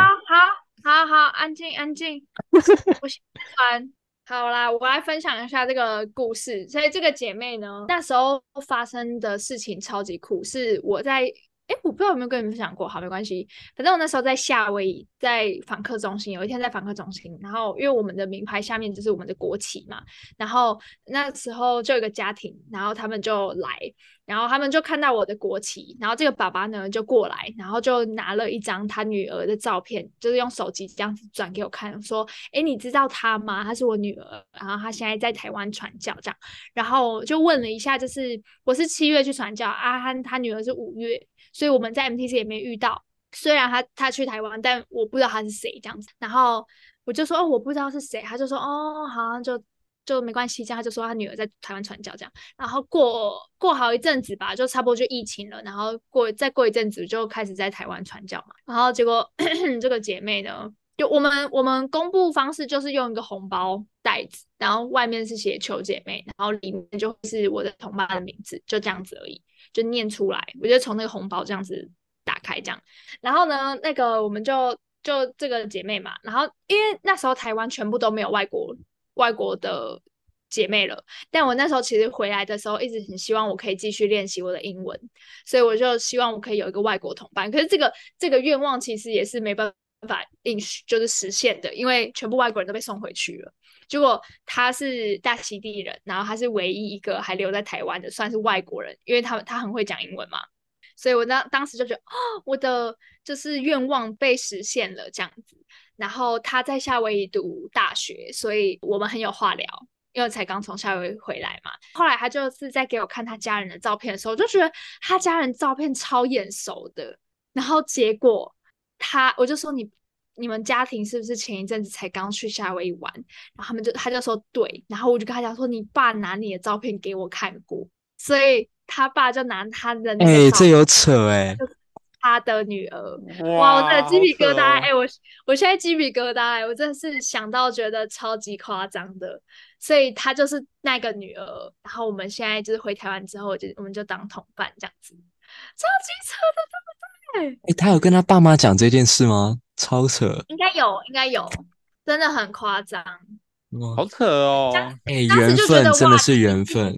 好好好，安静安静，[laughs] 我先传。好啦，我来分享一下这个故事。所以这个姐妹呢，那时候发生的事情超级酷，是我在哎，我不知道有没有跟你们分享过，好，没关系。反正我那时候在夏威夷，在访客中心，有一天在访客中心，然后因为我们的名牌下面就是我们的国旗嘛，然后那时候就有一个家庭，然后他们就来，然后他们就看到我的国旗，然后这个爸爸呢就过来，然后就拿了一张他女儿的照片，就是用手机这样子转给我看，说：“哎，你知道她吗？她是我女儿，然后她现在在台湾传教这样。”然后就问了一下，就是我是七月去传教，啊，他他女儿是五月，所以我们在 MTC 也没遇到。虽然他他去台湾，但我不知道他是谁这样子。然后我就说哦，我不知道是谁，他就说哦，好像就就没关系，这样他就说他女儿在台湾传教这样。然后过过好一阵子吧，就差不多就疫情了，然后过再过一阵子就开始在台湾传教嘛。然后结果 [clears throat] 这个姐妹呢，就我们我们公布方式就是用一个红包袋子，然后外面是写求姐妹，然后里面就是我的同伴的名字，就这样子而已，就念出来，我就从那个红包这样子打开这样。然后呢，那个我们就就这个姐妹嘛，然后因为那时候台湾全部都没有外国外国的姐妹了，但我那时候其实回来的时候，一直很希望我可以继续练习我的英文，所以我就希望我可以有一个外国同伴。可是这个这个愿望其实也是没办法法应就是实现的，因为全部外国人都被送回去了。结果他是大溪地人，然后他是唯一一个还留在台湾的，算是外国人，因为他他很会讲英文嘛。所以我当当时就觉得，哦，我的就是愿望被实现了这样子。然后他在夏威夷读大学，所以我们很有话聊，因为才刚从夏威夷回来嘛。后来他就是在给我看他家人的照片的时候，我就觉得他家人照片超眼熟的。然后结果他，我就说你你们家庭是不是前一阵子才刚去夏威夷玩？然后他们就他就说对，然后我就跟他讲说，你爸拿你的照片给我看过，所以他爸就拿他的那哎、这有扯哎、他的女儿。哇，我真的鸡皮疙瘩！哎、我我现在鸡皮疙瘩、哎，我真的是想到觉得超级夸张的。所以他就是那个女儿，然后我们现在就是回台湾之后就，我们就当同伴这样子，超级扯的，哎、他有跟他爸妈讲这件事吗？超扯！应该有，应该有，真的很夸张。好扯哦。哎、缘分真的是缘分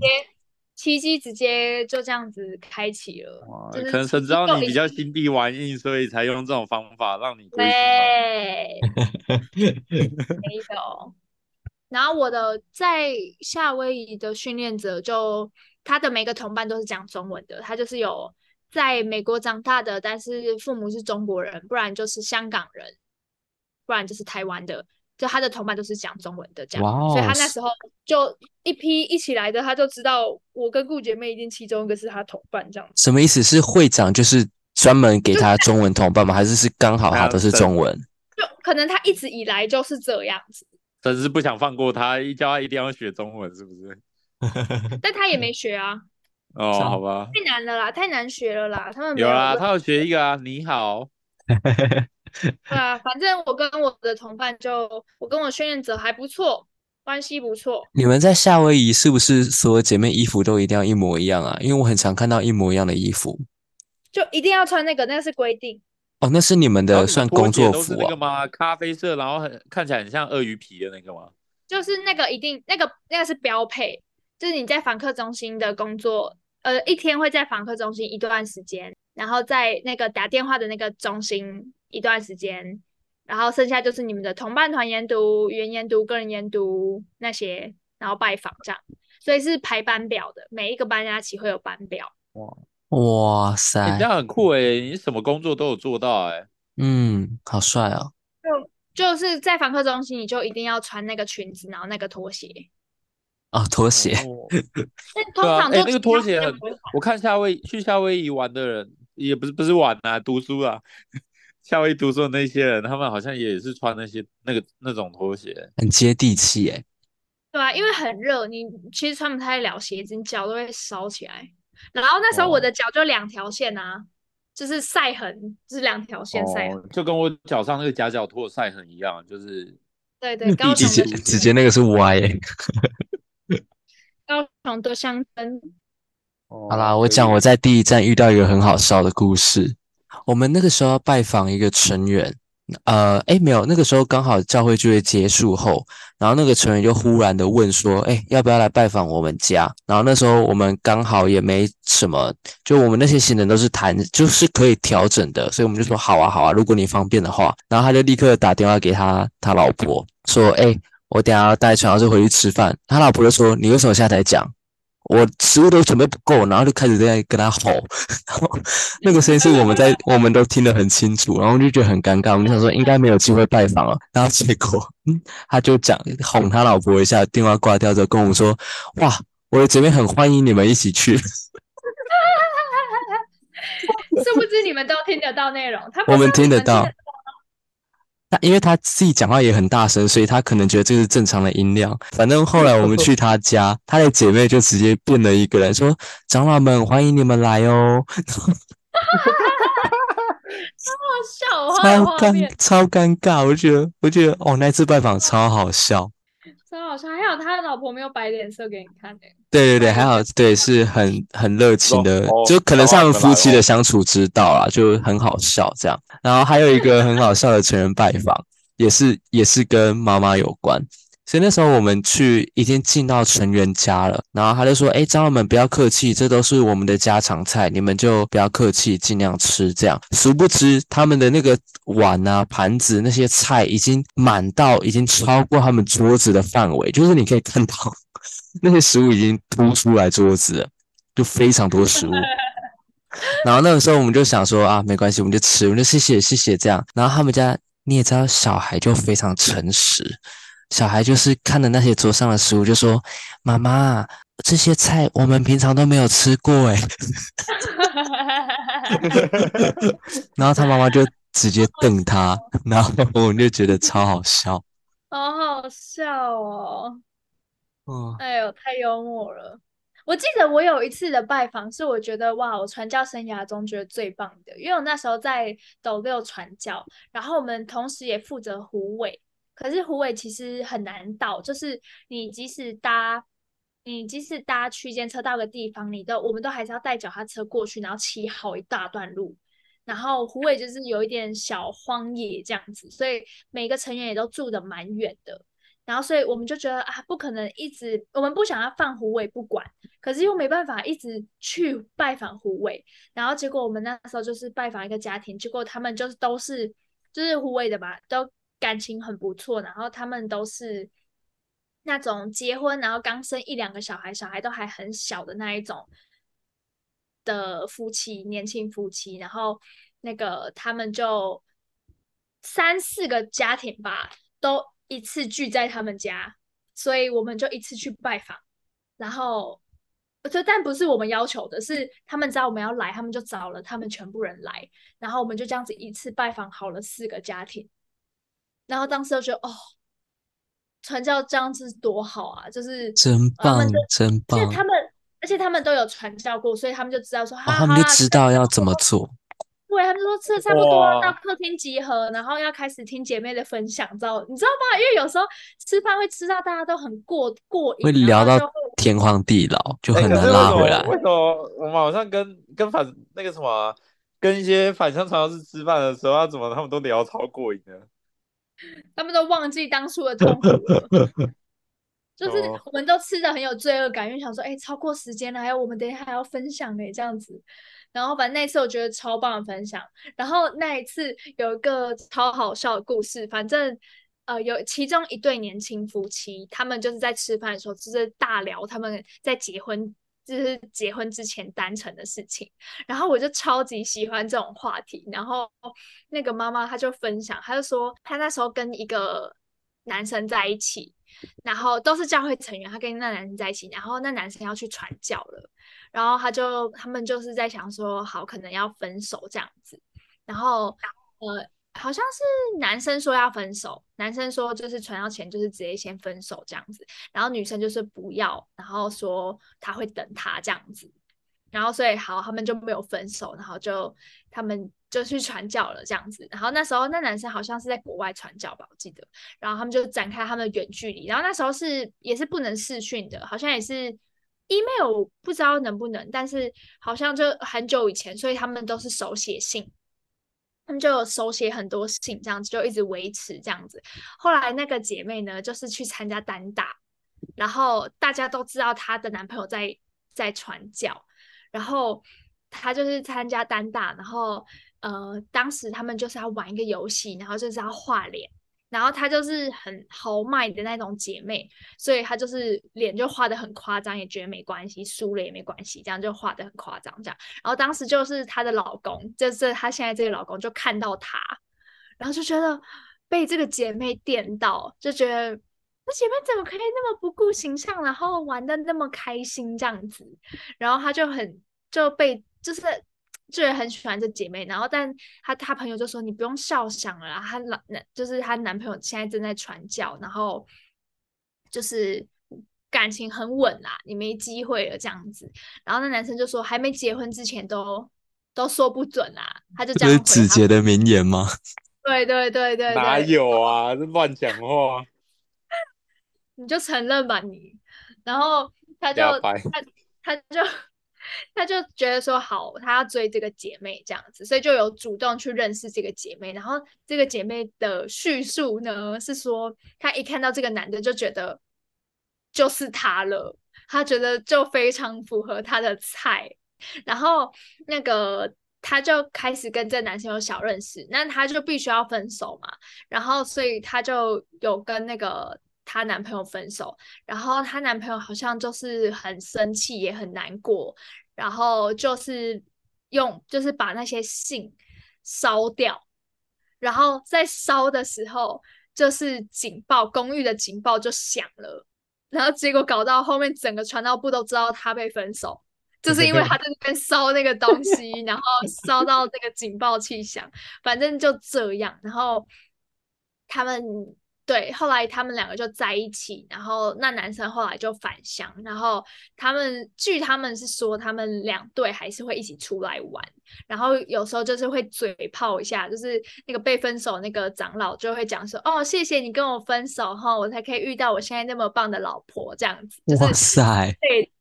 奇迹直接就这样子开启了哇，就是可能神知道你比较心地玩硬，所以才用这种方法让你 [laughs] [laughs] 没有。然后我的在夏威夷的训练者就他的每个同伴都是讲中文的，他就是有在美国长大的，但是父母是中国人，不然就是香港人，不然就是台湾的。就他的同伴都是讲中文的，这样，哇哦所以他那时候就一批一起来的，他就知道我跟顾姐妹一定其中一个是他同伴这样。什么意思？是会长就是专门给他中文同伴吗？还是是刚好他都是中文？就可能他一直以来就是这样子，但是不想放过他，一叫他一定要学中文，是不是？但他也没学啊，哦，好吧，太难了啦，太难学了啦，他们有啦，他有学一个啊，你好，[laughs] 对啊，反正我跟我的同伴就，我跟我训练者还不错，关系不错。你们在夏威夷是不是所有姐妹衣服都一定要一模一样啊？因为我很常看到一模一样的衣服。就一定要穿那个，那个是规定。哦，那是你们的算工作服啊那个？吗？咖啡色，然后很看起来很像鳄鱼皮的那个吗？就是那个一定那个那个是标配，就是你在访客中心的工作，呃，一天会在访客中心一段时间，然后在那个打电话的那个中心一段时间，然后剩下就是你们的同伴团研读、原研读、个人研读那些，然后拜访这样，所以是排班表的，每一个班加起会有班表。哇哇塞你这，样很酷诶，你什么工作都有做到诶。嗯，好帅哦！就就是在访客中心，你就一定要穿那个裙子，然后那个拖鞋。哦，拖鞋，对啊，哎、那个拖鞋很，我看夏威去夏威夷玩的人，也不是不是玩啊，读书啊，[laughs] 夏威夷读书的那些人，他们好像也是穿那些那个那种拖鞋。很接地气诶。对啊，因为很热，你其实穿不太了鞋子，你脚都会烧起来。然后那时候我哦的脚就两条线啊，就是晒痕，就是两条线晒痕。哦，就跟我脚上那个夹脚拖的晒痕一样，就是对对，高直接直接那个是歪诶。[laughs] 高雄的香灯，好啦，哦我讲我在第一站遇到一个很好笑的故事。我们那个时候要拜访一个成员，呃，诶，没有，那个时候刚好教会聚会结束后，然后那个成员就忽然的问说，诶，要不要来拜访我们家？然后那时候我们刚好也没什么，就我们那些行人都是谈，就是可以调整的，所以我们就说好啊，好啊，如果你方便的话。然后他就立刻打电话给他他老婆说，诶，我等下要带传教士回去吃饭。他老婆就说，你为什么现在才讲？我食物都准备不够，然后就开始在跟他吼，然后那个声音是我们在 [laughs] 我们都听得很清楚，然后就觉得很尴尬，我们就想说应该没有机会拜访了，然后结果，嗯，他就讲哄他老婆一下，电话挂掉之后跟我们说，哇，我的姐妹很欢迎你们一起去，[laughs] 殊不知你们都听得到内容，我们听得到。他因为他自己讲话也很大声，所以他可能觉得这是正常的音量。反正后来我们去他家，他的姐妹就直接变了一个人，说：“长老们，欢迎你们来哦。”哈哈哈，超好有超尴，超尴尬，我觉得我觉得哦，那次拜访超好笑。超好笑。他老婆没有摆脸色给你看欸的、对对对，还好，对，是很很热情的哦，就可能是他们夫妻哦的相处之道啦，就很好笑这样。然后还有一个很好笑的成人拜访，也是也是跟妈妈有关。所以那时候我们去已经进到成员家了，然后他就说：“哎，长老们不要客气，这都是我们的家常菜，你们就不要客气，尽量吃。”这样，殊不知他们的那个碗啊、盘子那些菜已经满到已经超过他们桌子的范围，就是你可以看到那些食物已经凸出来桌子了，就非常多食物。[laughs] 然后那个时候我们就想说啊，没关系，我们就吃，我们就谢谢谢谢这样。然后他们家你也知道，小孩就非常诚实，小孩就是看着那些桌上的食物就说：“妈妈，这些菜我们平常都没有吃过诶。[laughs] ”然后他妈妈就直接瞪他，然后我们就觉得超好笑。[laughs] 好好笑哦！哦，哎呦，太幽默了。我记得我有一次的拜访，是我觉得哇，我传教生涯中觉得最棒的，因为我那时候在斗六传教，然后我们同时也负责虎尾，可是虎尾其实很难到，就是你即使搭，你即使搭区间车到个地方，你都我们都还是要带脚踏车过去，然后骑好一大段路。然后虎尾就是有一点小荒野这样子，所以每个成员也都住的蛮远的。然后，所以我们就觉得啊，不可能一直，我们不想要放虎尾不管，可是又没办法一直去拜访虎尾。然后结果我们那时候就是拜访一个家庭，结果他们就是都是就是虎尾的吧，都感情很不错，然后他们都是那种结婚然后刚生一两个小孩，小孩都还很小的那一种的夫妻，年轻夫妻，然后那个他们就三四个家庭吧，都一次聚在他们家，所以我们就一次去拜访，然后。就但不是我们要求的，是他们知道我们要来，他们就找了他们全部人来，然后我们就这样子一次拜访好了四个家庭，然后当时就觉得哦，传教这样子多好啊，就是真棒真棒！而且他们而且他们都有传教过，所以他们就知道说，哦，他们就知道要怎么做。对，他们说吃的差不多了，到客厅集合，然后要开始听姐妹的分享，知道你知道吗？因为有时候吃饭会吃到大家都很过过瘾，会聊到天荒地老，就哎很难拉回来。为什么我们好像跟跟反那个什么啊、跟一些返乡传教士吃饭的时候，他怎么他们都聊超过瘾的？他们都忘记当初的痛苦了。[laughs] 就是哦我们都吃的很有罪恶感，因为想说，哎、超过时间了，还有我们等一下还要分享呢，这样子。然后反正那一次我觉得超棒的分享，然后那一次有一个超好笑的故事，反正呃有其中一对年轻夫妻，他们就是在吃饭的时候就是大聊他们在结婚。就是结婚之前单程的事情，然后我就超级喜欢这种话题。然后那个妈妈她就分享，她就说她那时候跟一个男生在一起，然后都是教会成员，她跟那男生在一起，然后那男生要去传教了，然后他就他们就是在想说，好，可能要分手这样子，然后呃，好像是男生说要分手，男生说就是传教前就是直接先分手这样子，然后女生就是不要，然后说他会等他这样子，然后所以好，他们就没有分手，然后就他们就去传教了这样子。然后那时候那男生好像是在国外传教吧，我记得。然后他们就展开他们的远距离。然后那时候是也是不能视讯的，好像也是 email 不知道能不能，但是好像就很久以前，所以他们都是手写信。他们就手写很多信，这样子就一直维持这样子。后来那个姐妹呢，就是去参加单打，然后大家都知道她的男朋友在在传教，然后她就是参加单打，然后呃，当时他们就是要玩一个游戏，然后就是要画脸，然后她就是很豪迈的那种姐妹，所以她就是脸就画的很夸张，也觉得没关系，输了也没关系，这样就画的很夸张这样。然后当时就是她的老公，就是她现在这个老公就看到她，然后就觉得被这个姐妹电到，就觉得。这姐妹怎么可以那么不顾形象，然后玩的那么开心这样子？然后她就很就被就是就是很喜欢这姐妹，然后但她她朋友就说你不用笑想了啦，她老男就是她男朋友现在正在传教，然后就是感情很稳啦，你没机会了这样子。然后那男生就说还没结婚之前都都说不准啦，他就这这是子杰的名言吗？[laughs] 对对对对哪，有啊？这乱讲话，[laughs] 你就承认吧你。然后他就他他就他就觉得说好，他要追这个姐妹这样子，所以就有主动去认识这个姐妹。然后这个姐妹的叙述呢是说，她一看到这个男的就觉得就是他了，她觉得就非常符合她的菜。然后那个她就开始跟这男生有小认识，那她就必须要分手嘛。然后所以她就有跟那个她男朋友分手，然后她男朋友好像就是很生气，也很难过，然后就是用就是把那些信烧掉，然后在烧的时候，就是警报，公寓的警报就响了，然后结果搞到后面整个传道部都知道他被分手。就是因为他在那边烧那个东西，然后烧到那个警报器响，反正就这样。然后他们对后来他们两个就在一起，然后那男生后来就返乡，然后他们据他们是说，他们两队还是会一起出来玩，然后有时候就是会嘴炮一下，就是那个被分手那个长老就会讲说：“哦，谢谢你跟我分手哈，我才可以遇到我现在那么棒的老婆。”这样子，就是哇塞，对，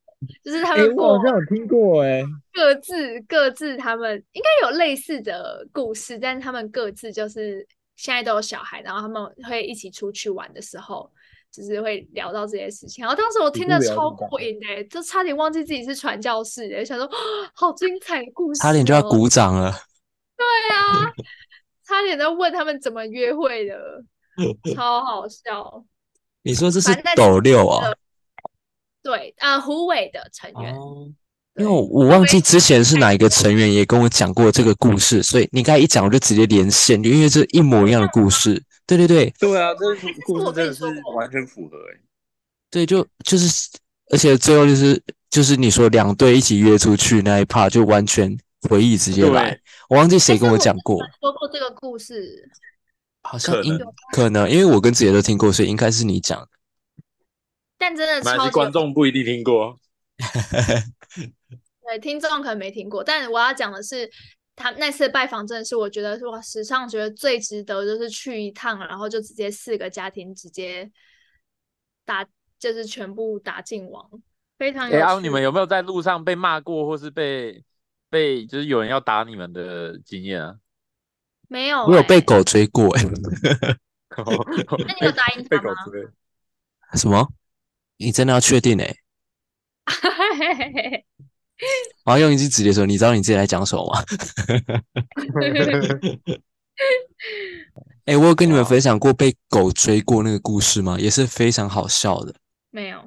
就是他哎、们好像有听过哎、各自各自，他们应该有类似的故事，但是他们各自就是现在都有小孩，然后他们会一起出去玩的时候，就是会聊到这些事情。然后当时我听得超过瘾的欸，就差点忘记自己是传教士的，想说 [gasps] 好精彩的故事、哦，差点就要鼓掌了。[laughs] 对啊，差点在问他们怎么约会的，超好笑。你说这是斗六啊？对，呃，虎尾的成员。哦，因为我我忘记之前是哪一个成员也跟我讲过这个故事，所以你刚才一讲我就直接连线，因为这一模一样的故事。对对对对啊，这个故事真的是完全符合哎、对，就就是，而且最后就是就是你说两队一起约出去那一 part 就完全回忆直接来。我忘记谁跟我哎讲过，说过这个故事，好像应可能可能因为我跟子杰都听过，所以应该是你讲的。但真的超级观众不一定听过。[laughs] 对听众可能没听过。但我要讲的是，他那次拜访真的是我觉得哇，史上觉得最值得，就是去一趟，然后就直接四个家庭直接打，就是全部打进网，非常有哎、趣。啊，你们有没有在路上被骂过，或是被被就是有人要打你们的经验啊？没有、欸？我有被狗追过哎、[laughs] 那你有答应被他吗？狗追？什么？你真的要确定哎、[laughs] [laughs] 我要用一句直接说，你知道你自己在讲什么吗？[laughs] 哎、我有跟你们哇分享过被狗追过那个故事吗？也是非常好笑的。没有。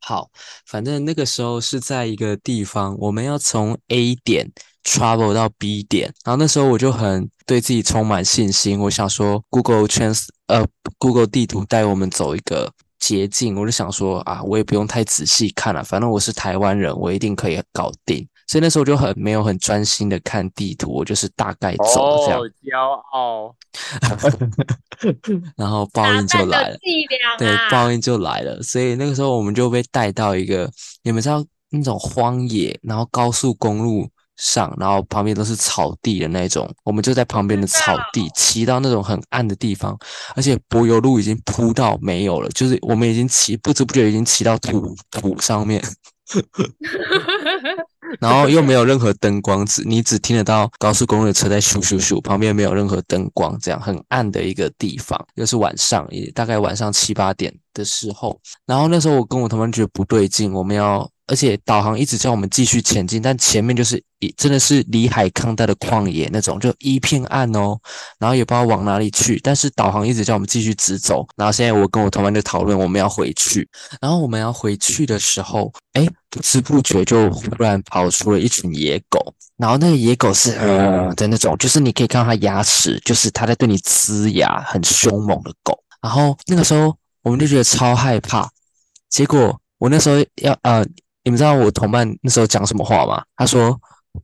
好，反正那个时候是在一个地方，我们要从 A 点 travel 到 B 点，然后那时候我就很对自己充满信心，我想说 Google Trans 呃 Google 地图带我们走一个捷径，我就想说啊，我也不用太仔细看了，反正我是台湾人，我一定可以搞定。所以那时候我就很没有很专心的看地图，我就是大概走这样，哦，骄傲，然后报应就来了。对，啊！报应就来了。所以那个时候我们就被带到一个，你们知道那种荒野，然后高速公路上，然后旁边都是草地的那种，我们就在旁边的草地骑到那种很暗的地方，而且柏油路已经铺到没有了，就是我们已经骑不知不觉已经骑到土土上面。[laughs] 然后又没有任何灯光，只你只听得到高速公路的车在咻咻咻，旁边没有任何灯光，这样很暗的一个地方，又是晚上，也大概晚上七八点的时候。然后那时候我跟我同伴觉得不对劲，我们要，而且导航一直叫我们继续前进，但前面就是一真的是离海康带的旷野那种，就一片暗哦，然后也不知道往哪里去，但是导航一直叫我们继续直走。然后现在我跟我同伴就讨论我们要回去，然后我们要回去的时候，哎，不知不觉就忽然跑出了一群野狗，然后那个野狗是呃的那种，就是你可以看到它牙齿，就是它在对你呲牙，很凶猛的狗。然后那个时候我们就觉得超害怕，结果我那时候要呃，你们知道我同伴那时候讲什么话吗？他说：“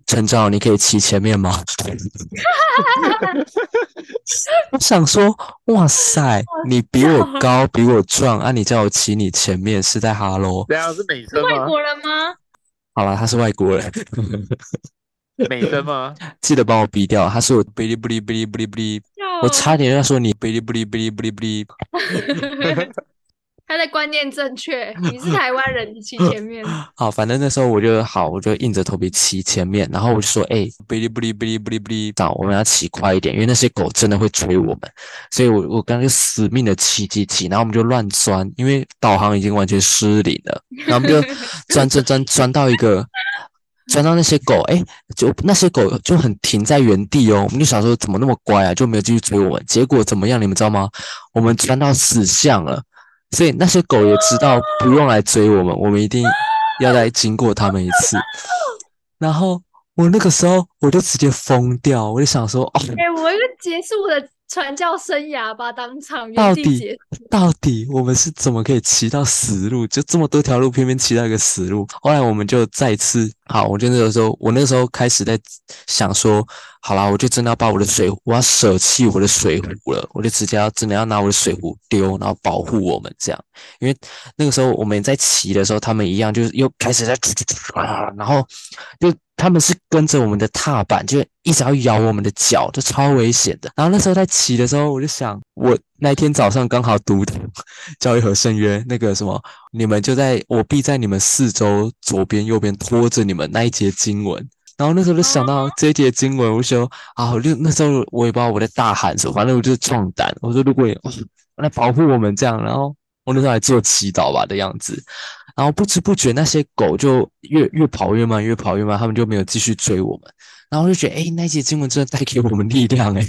陈照，你可以骑前面吗？” [laughs] 我想说，哇塞，你比我高，比我壮啊！你叫我骑你前面是在哈喽？对啊是美声吗？外国人吗？好啦，他是外国人，美声吗？[laughs] 记得帮我逼掉。他说我哔哩哔哩哔哩哔哩哔哩，我差点要说你哔哩哔哩哔哩哔哩哔哩。他的观念正确，你是台湾人，你骑前面。[laughs] 好，反正那时候我就好，我就硬着头皮骑前面，然后我就说，哎、哔哩哔哩哔哩哔哩哔哩，长，我们要骑快一点，因为那些狗真的会追我们，所以我我刚刚就死命的骑骑骑，然后我们就乱钻，因为导航已经完全失灵了，然后我们就 [laughs] 钻钻钻钻到一个。钻到那些狗，哎，就那些狗就很停在原地哦，我们就想说怎么那么乖啊，就没有继续追我们。结果怎么样，你们知道吗？我们钻到死巷了，所以那些狗也知道不用来追我们，我们一定要再经过他们一次。然后我那个时候我就直接疯掉，我就想说，哦，哎、我一个结束我的传教生涯吧，当场到底到底我们是怎么可以骑到死路？就这么多条路，偏偏骑到一个死路。后来我们就再次好，我就那个时候，我那时候开始在想说，好啦，我就真的要把我的水，我要舍弃我的水壶了，我就直接要真的要拿我的水壶丢，然后保护我们这样。因为那个时候我们在骑的时候，他们一样就是又开始在啊，然后就他们是跟着我们的踏板，就一直要咬我们的脚，就超危险的。然后那时候在骑的时候，我就想，我那天早上刚好读的教育和圣约那个什么，你们就在我必在你们四周左边右边拖着你们那一节经文。然后那时候就想到这一节经文，我就啊，我就那时候我也不知道我在大喊什么，反正我就是壮胆，我说如果哦来保护我们这样，然后我那时候还做祈祷吧的样子，然后不知不觉那些狗就越越跑越慢，越跑越慢，他们就没有继续追我们。然后就觉得，哎，那些经文真的带给我们力量，哎，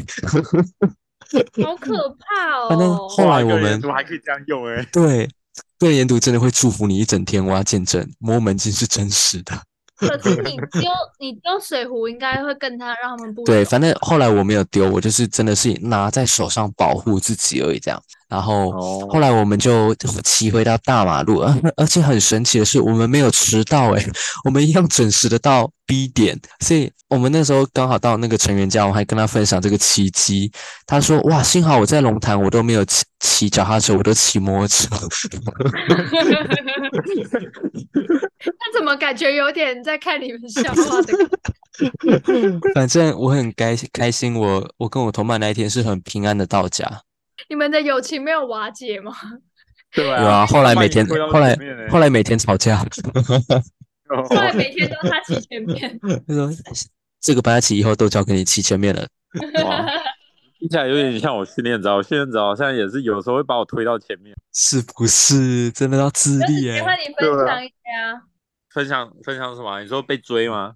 好可怕哦！反正后来我们还可以这样用哎、对个人研读真的会祝福你一整天。我要见证摸门禁是真实的。可是你丢你丢水壶，应该会跟他让他们不对，反正后来我没有丢，我就是真的是拿在手上保护自己而已，这样。然后哦后来我们就骑回到大马路，而 [laughs] 而且很神奇的是，我们没有迟到，诶，我们一样准时的到 B 点，所以我们那时候刚好到那个成员家，我还跟他分享这个奇迹。他说：“哇，幸好我在龙潭，我都没有骑骑脚踏车，我都骑摩托车。[laughs] 那怎么感觉有点在看你们笑话的感觉？[laughs] 反正我很开开心，我我跟我同伴那一天是很平安的到家。你们的友情没有瓦解吗？[laughs] 对有啊，后来每天后来后来每天吵架。[laughs] ”后来每天都他骑前面，他说：“这个班旗以后都交给你骑前面了。[laughs] 哇听起来有点像我训练者，我训练者好像也是有时候会把我推到前面，”是不是真的要自就是立耶？喜欢你分享一下分享分享什么啊？你说被追吗？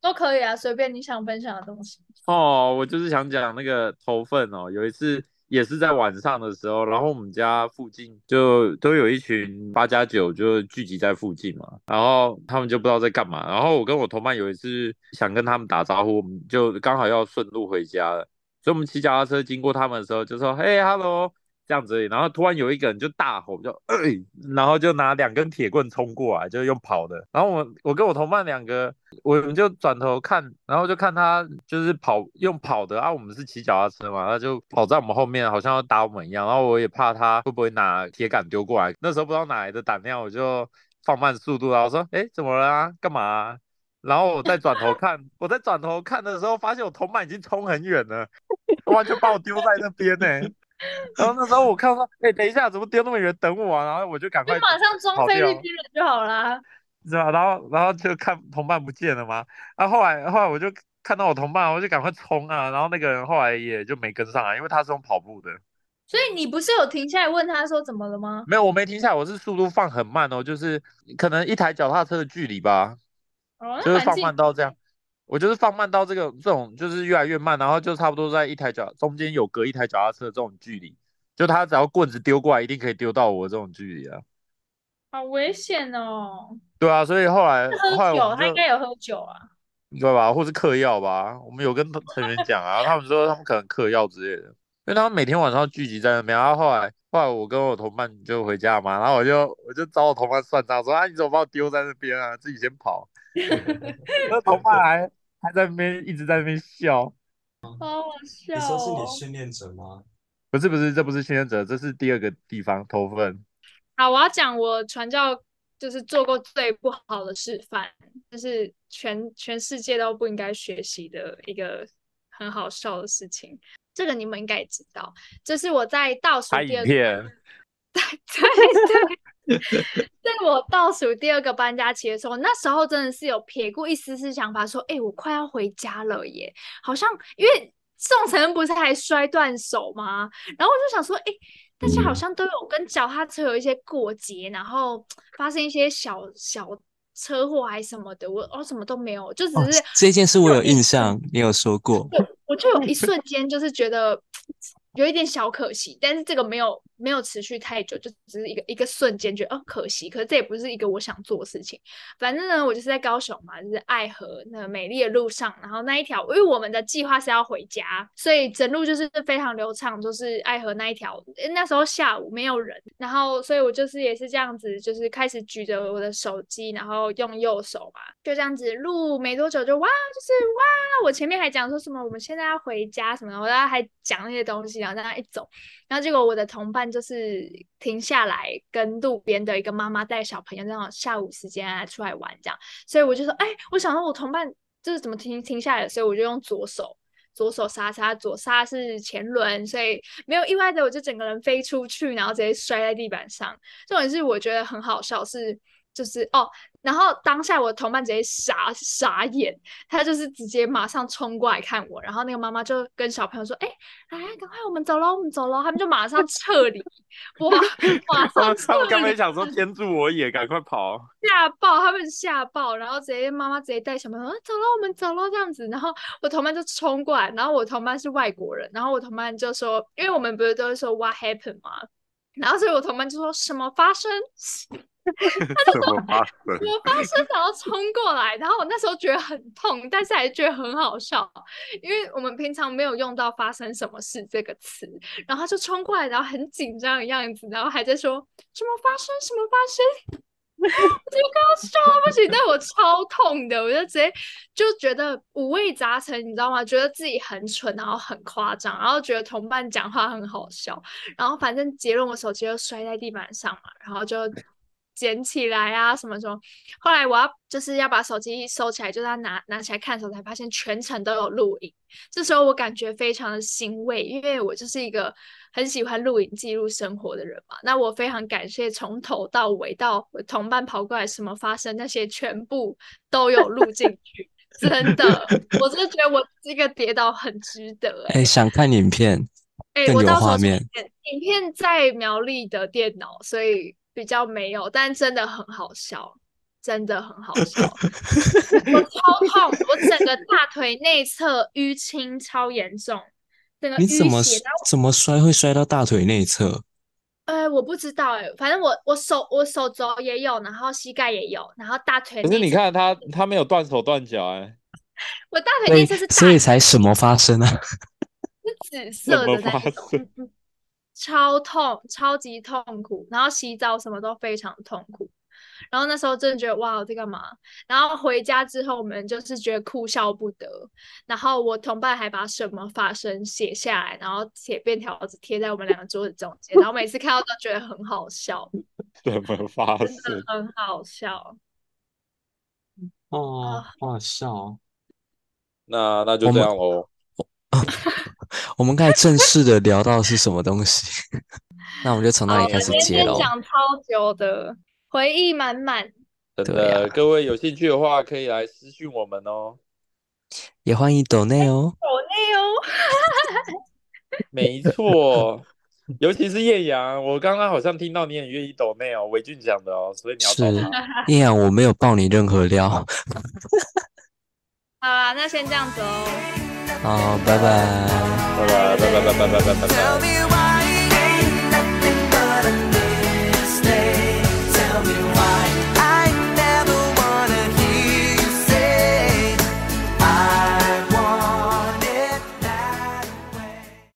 都可以啊，随便你想分享的东西。哦，我就是想讲那个头份哦，有一次也是在晚上的时候，然后我们家附近就都有一群八加九就聚集在附近嘛，然后他们就不知道在干嘛，然后我跟我同伴有一次想跟他们打招呼，我们就刚好要顺路回家了，所以我们骑脚踏车经过他们的时候就说嘿，hello。这样子，然后突然有一个人就大吼，就哎、然后就拿两根铁棍冲过来，就用跑的。然后我我跟我同伴两个，我们就转头看，然后就看他就是跑用跑的啊，我们是骑脚踏车嘛，他就跑在我们后面，好像要打我们一样。然后我也怕他会不会拿铁杆丢过来，那时候不知道哪来的胆量，我就放慢速度，然后说，哎，怎么了啊？干嘛啊、然后我再转头看，我在转头看的时候，发现我同伴已经冲很远了，完全把我丢在那边呢、[laughs] 然后那时候我看到说，哎、等一下，怎么丢那么远？等我啊！然后我就赶快就马上装菲律宾人就好啦。是吧？然后然后就看同伴不见了嘛。然后后来后来我就看到我同伴，我就赶快冲啊。然后那个人后来也就没跟上来，因为他是用跑步的。所以你不是有停下来问他说怎么了吗？没有，我没停下来，我是速度放很慢哦，就是可能一台脚踏车的距离吧，哦，就是放慢到这样。我就是放慢到这个这种，就是越来越慢，然后就差不多在一台脚中间有隔一台脚踏车的这种距离，就他只要棍子丢过来，一定可以丢到我这种距离啊。好危险哦！对啊，所以后来喝酒，后来我他应该有喝酒啊。对吧？或是嗑药吧，我们有跟成员讲啊，他们说他们可能嗑药之类的，因为他们每天晚上聚集在那边。然后后来后来我跟我同伴就回家嘛，然后我就我就找我同伴算账，说啊你怎么把我丢在那边啊，自己先跑。[laughs] [laughs] 那同伴还还在那边一直在那边笑，好好笑哦！训练者吗？不是不是，这不是训练者，这是第二个地方头份。好，我要讲我传教就是做过最不好的示范，就是全全世界都不应该学习的一个很好笑的事情。这个你们应该也知道，这是我在倒数拍第二片，对 [laughs] 对，[laughs] 在我倒数第二个搬家期的时候，那时候真的是有撇过一丝丝想法，说：“哎、我快要回家了耶！”好像因为宋承恩不是还摔断手吗？然后我就想说：“哎、大家好像都有跟脚踏车有一些过节，然后发生一些小小车祸还什么的，我我什么都没有，就只哦是、，这件事我有印象，你有说过。我就有一瞬间就是觉得有一点小可惜，但是这个没有没有持续太久，就只是一个一个瞬间觉得哦可惜，可是这也不是一个我想做的事情。反正呢，我就是在高雄嘛，就是爱河那美丽的路上，然后那一条，因为我们的计划是要回家，所以整路就是非常流畅，就是爱河那一条。那时候下午没有人，然后所以我就是也是这样子，就是开始举着我的手机，然后用右手嘛，就这样子录没多久就哇，就是哇，我前面还讲说什么我们现在要回家什么的，我还讲那些东西，然后在那一走，然后结果我的同伴就是停下来跟路边的一个妈妈带小朋友那种下午时间啊出来玩这样，所以我就说，哎，我想到我同伴就是怎么停停下来的，所以我就用左手。左手刹刹，左刹是前轮，所以没有意外的，我就整个人飞出去，然后直接摔在地板上。重点是我觉得很好笑是，就是哦，然后当下我的同伴直接傻傻眼，他就是直接马上冲过来看我，然后那个妈妈就跟小朋友说：“哎、来，赶快我们走喽，我们走喽！”他们就马上撤离，哇，马 [laughs] 他们他上撤们根本，想说天助我也，赶快跑。吓爆，他们吓爆，然后直接妈妈直接带小朋友说：“啊走喽，我们走喽！”这样子，然后我同伴就冲过来，然后我同伴是外国人，然后我同伴就说：“因为我们不是都是说 What happened 吗？”然后所以我同伴就说什么发生？他就说？我发生，[laughs] 然后冲过来，然后我那时候觉得很痛，但是还觉得很好笑，因为我们平常没有用到“发生什么事”这个词，然后他就冲过来，然后很紧张的样子，然后还在说什么发生什么发生，[laughs] 我就快要笑到不行，但我超痛的，我就直接就觉得五味杂陈，你知道吗？觉得自己很蠢，然后很夸张，然后觉得同伴讲话很好笑，然后反正结论我手机就摔在地板上嘛，然后就捡起来啊什么什么。后来我要就是要把手机收起来，就是要拿拿起来看的时候，才发现全程都有录影。这时候我感觉非常的欣慰，因为我就是一个很喜欢录影记录生活的人嘛。那我非常感谢从头到尾到我同伴跑过来什么发生那些全部都有录进去。[laughs] 真的，我真的觉得我这个跌倒很值得哎、哎，想看影片，哎、我到时候影片在苗栗的电脑，所以比较没有，但真的很好笑，真的很好笑。[laughs] 我超痛，我整个大腿内侧淤青超严重，整个你怎么淤血。然后怎么摔会摔到大腿内侧？呃，我不知道哎、反正我我手我手肘也有，然后膝盖也有，然后大腿可是，你看他，他没有断手断脚哎，[laughs] 我大腿内侧是大所以才什么发生啊？[laughs] 是紫色的那一种，嗯超痛，超级痛苦，然后洗澡什么都非常痛苦。然后那时候真的觉得哇，我在干嘛？然后回家之后，我们就是觉得哭笑不得。然后我同伴还把什么发生写下来，然后写便条纸贴在我们两个桌子中间。然后每次看到都觉得很好笑，[laughs] 怎么发真生的？很好笑。哦，好好笑哦。那那就这样喽。[laughs] 我们刚才正式的聊到是什么东西？[laughs] 那我们就从那好，里开始接喽。讲超久的，回忆满满。真对的，啊各位有兴趣的话，可以来私讯我们哦。也欢迎抖内哦。抖内哦。没错，尤其是叶阳，我刚刚好像听到你很愿意抖内哦，伟俊讲的哦，所以你要找是他。叶阳，我没有爆你任何料。好啦那先这样子哦。好拜拜。拜拜拜拜拜拜拜拜拜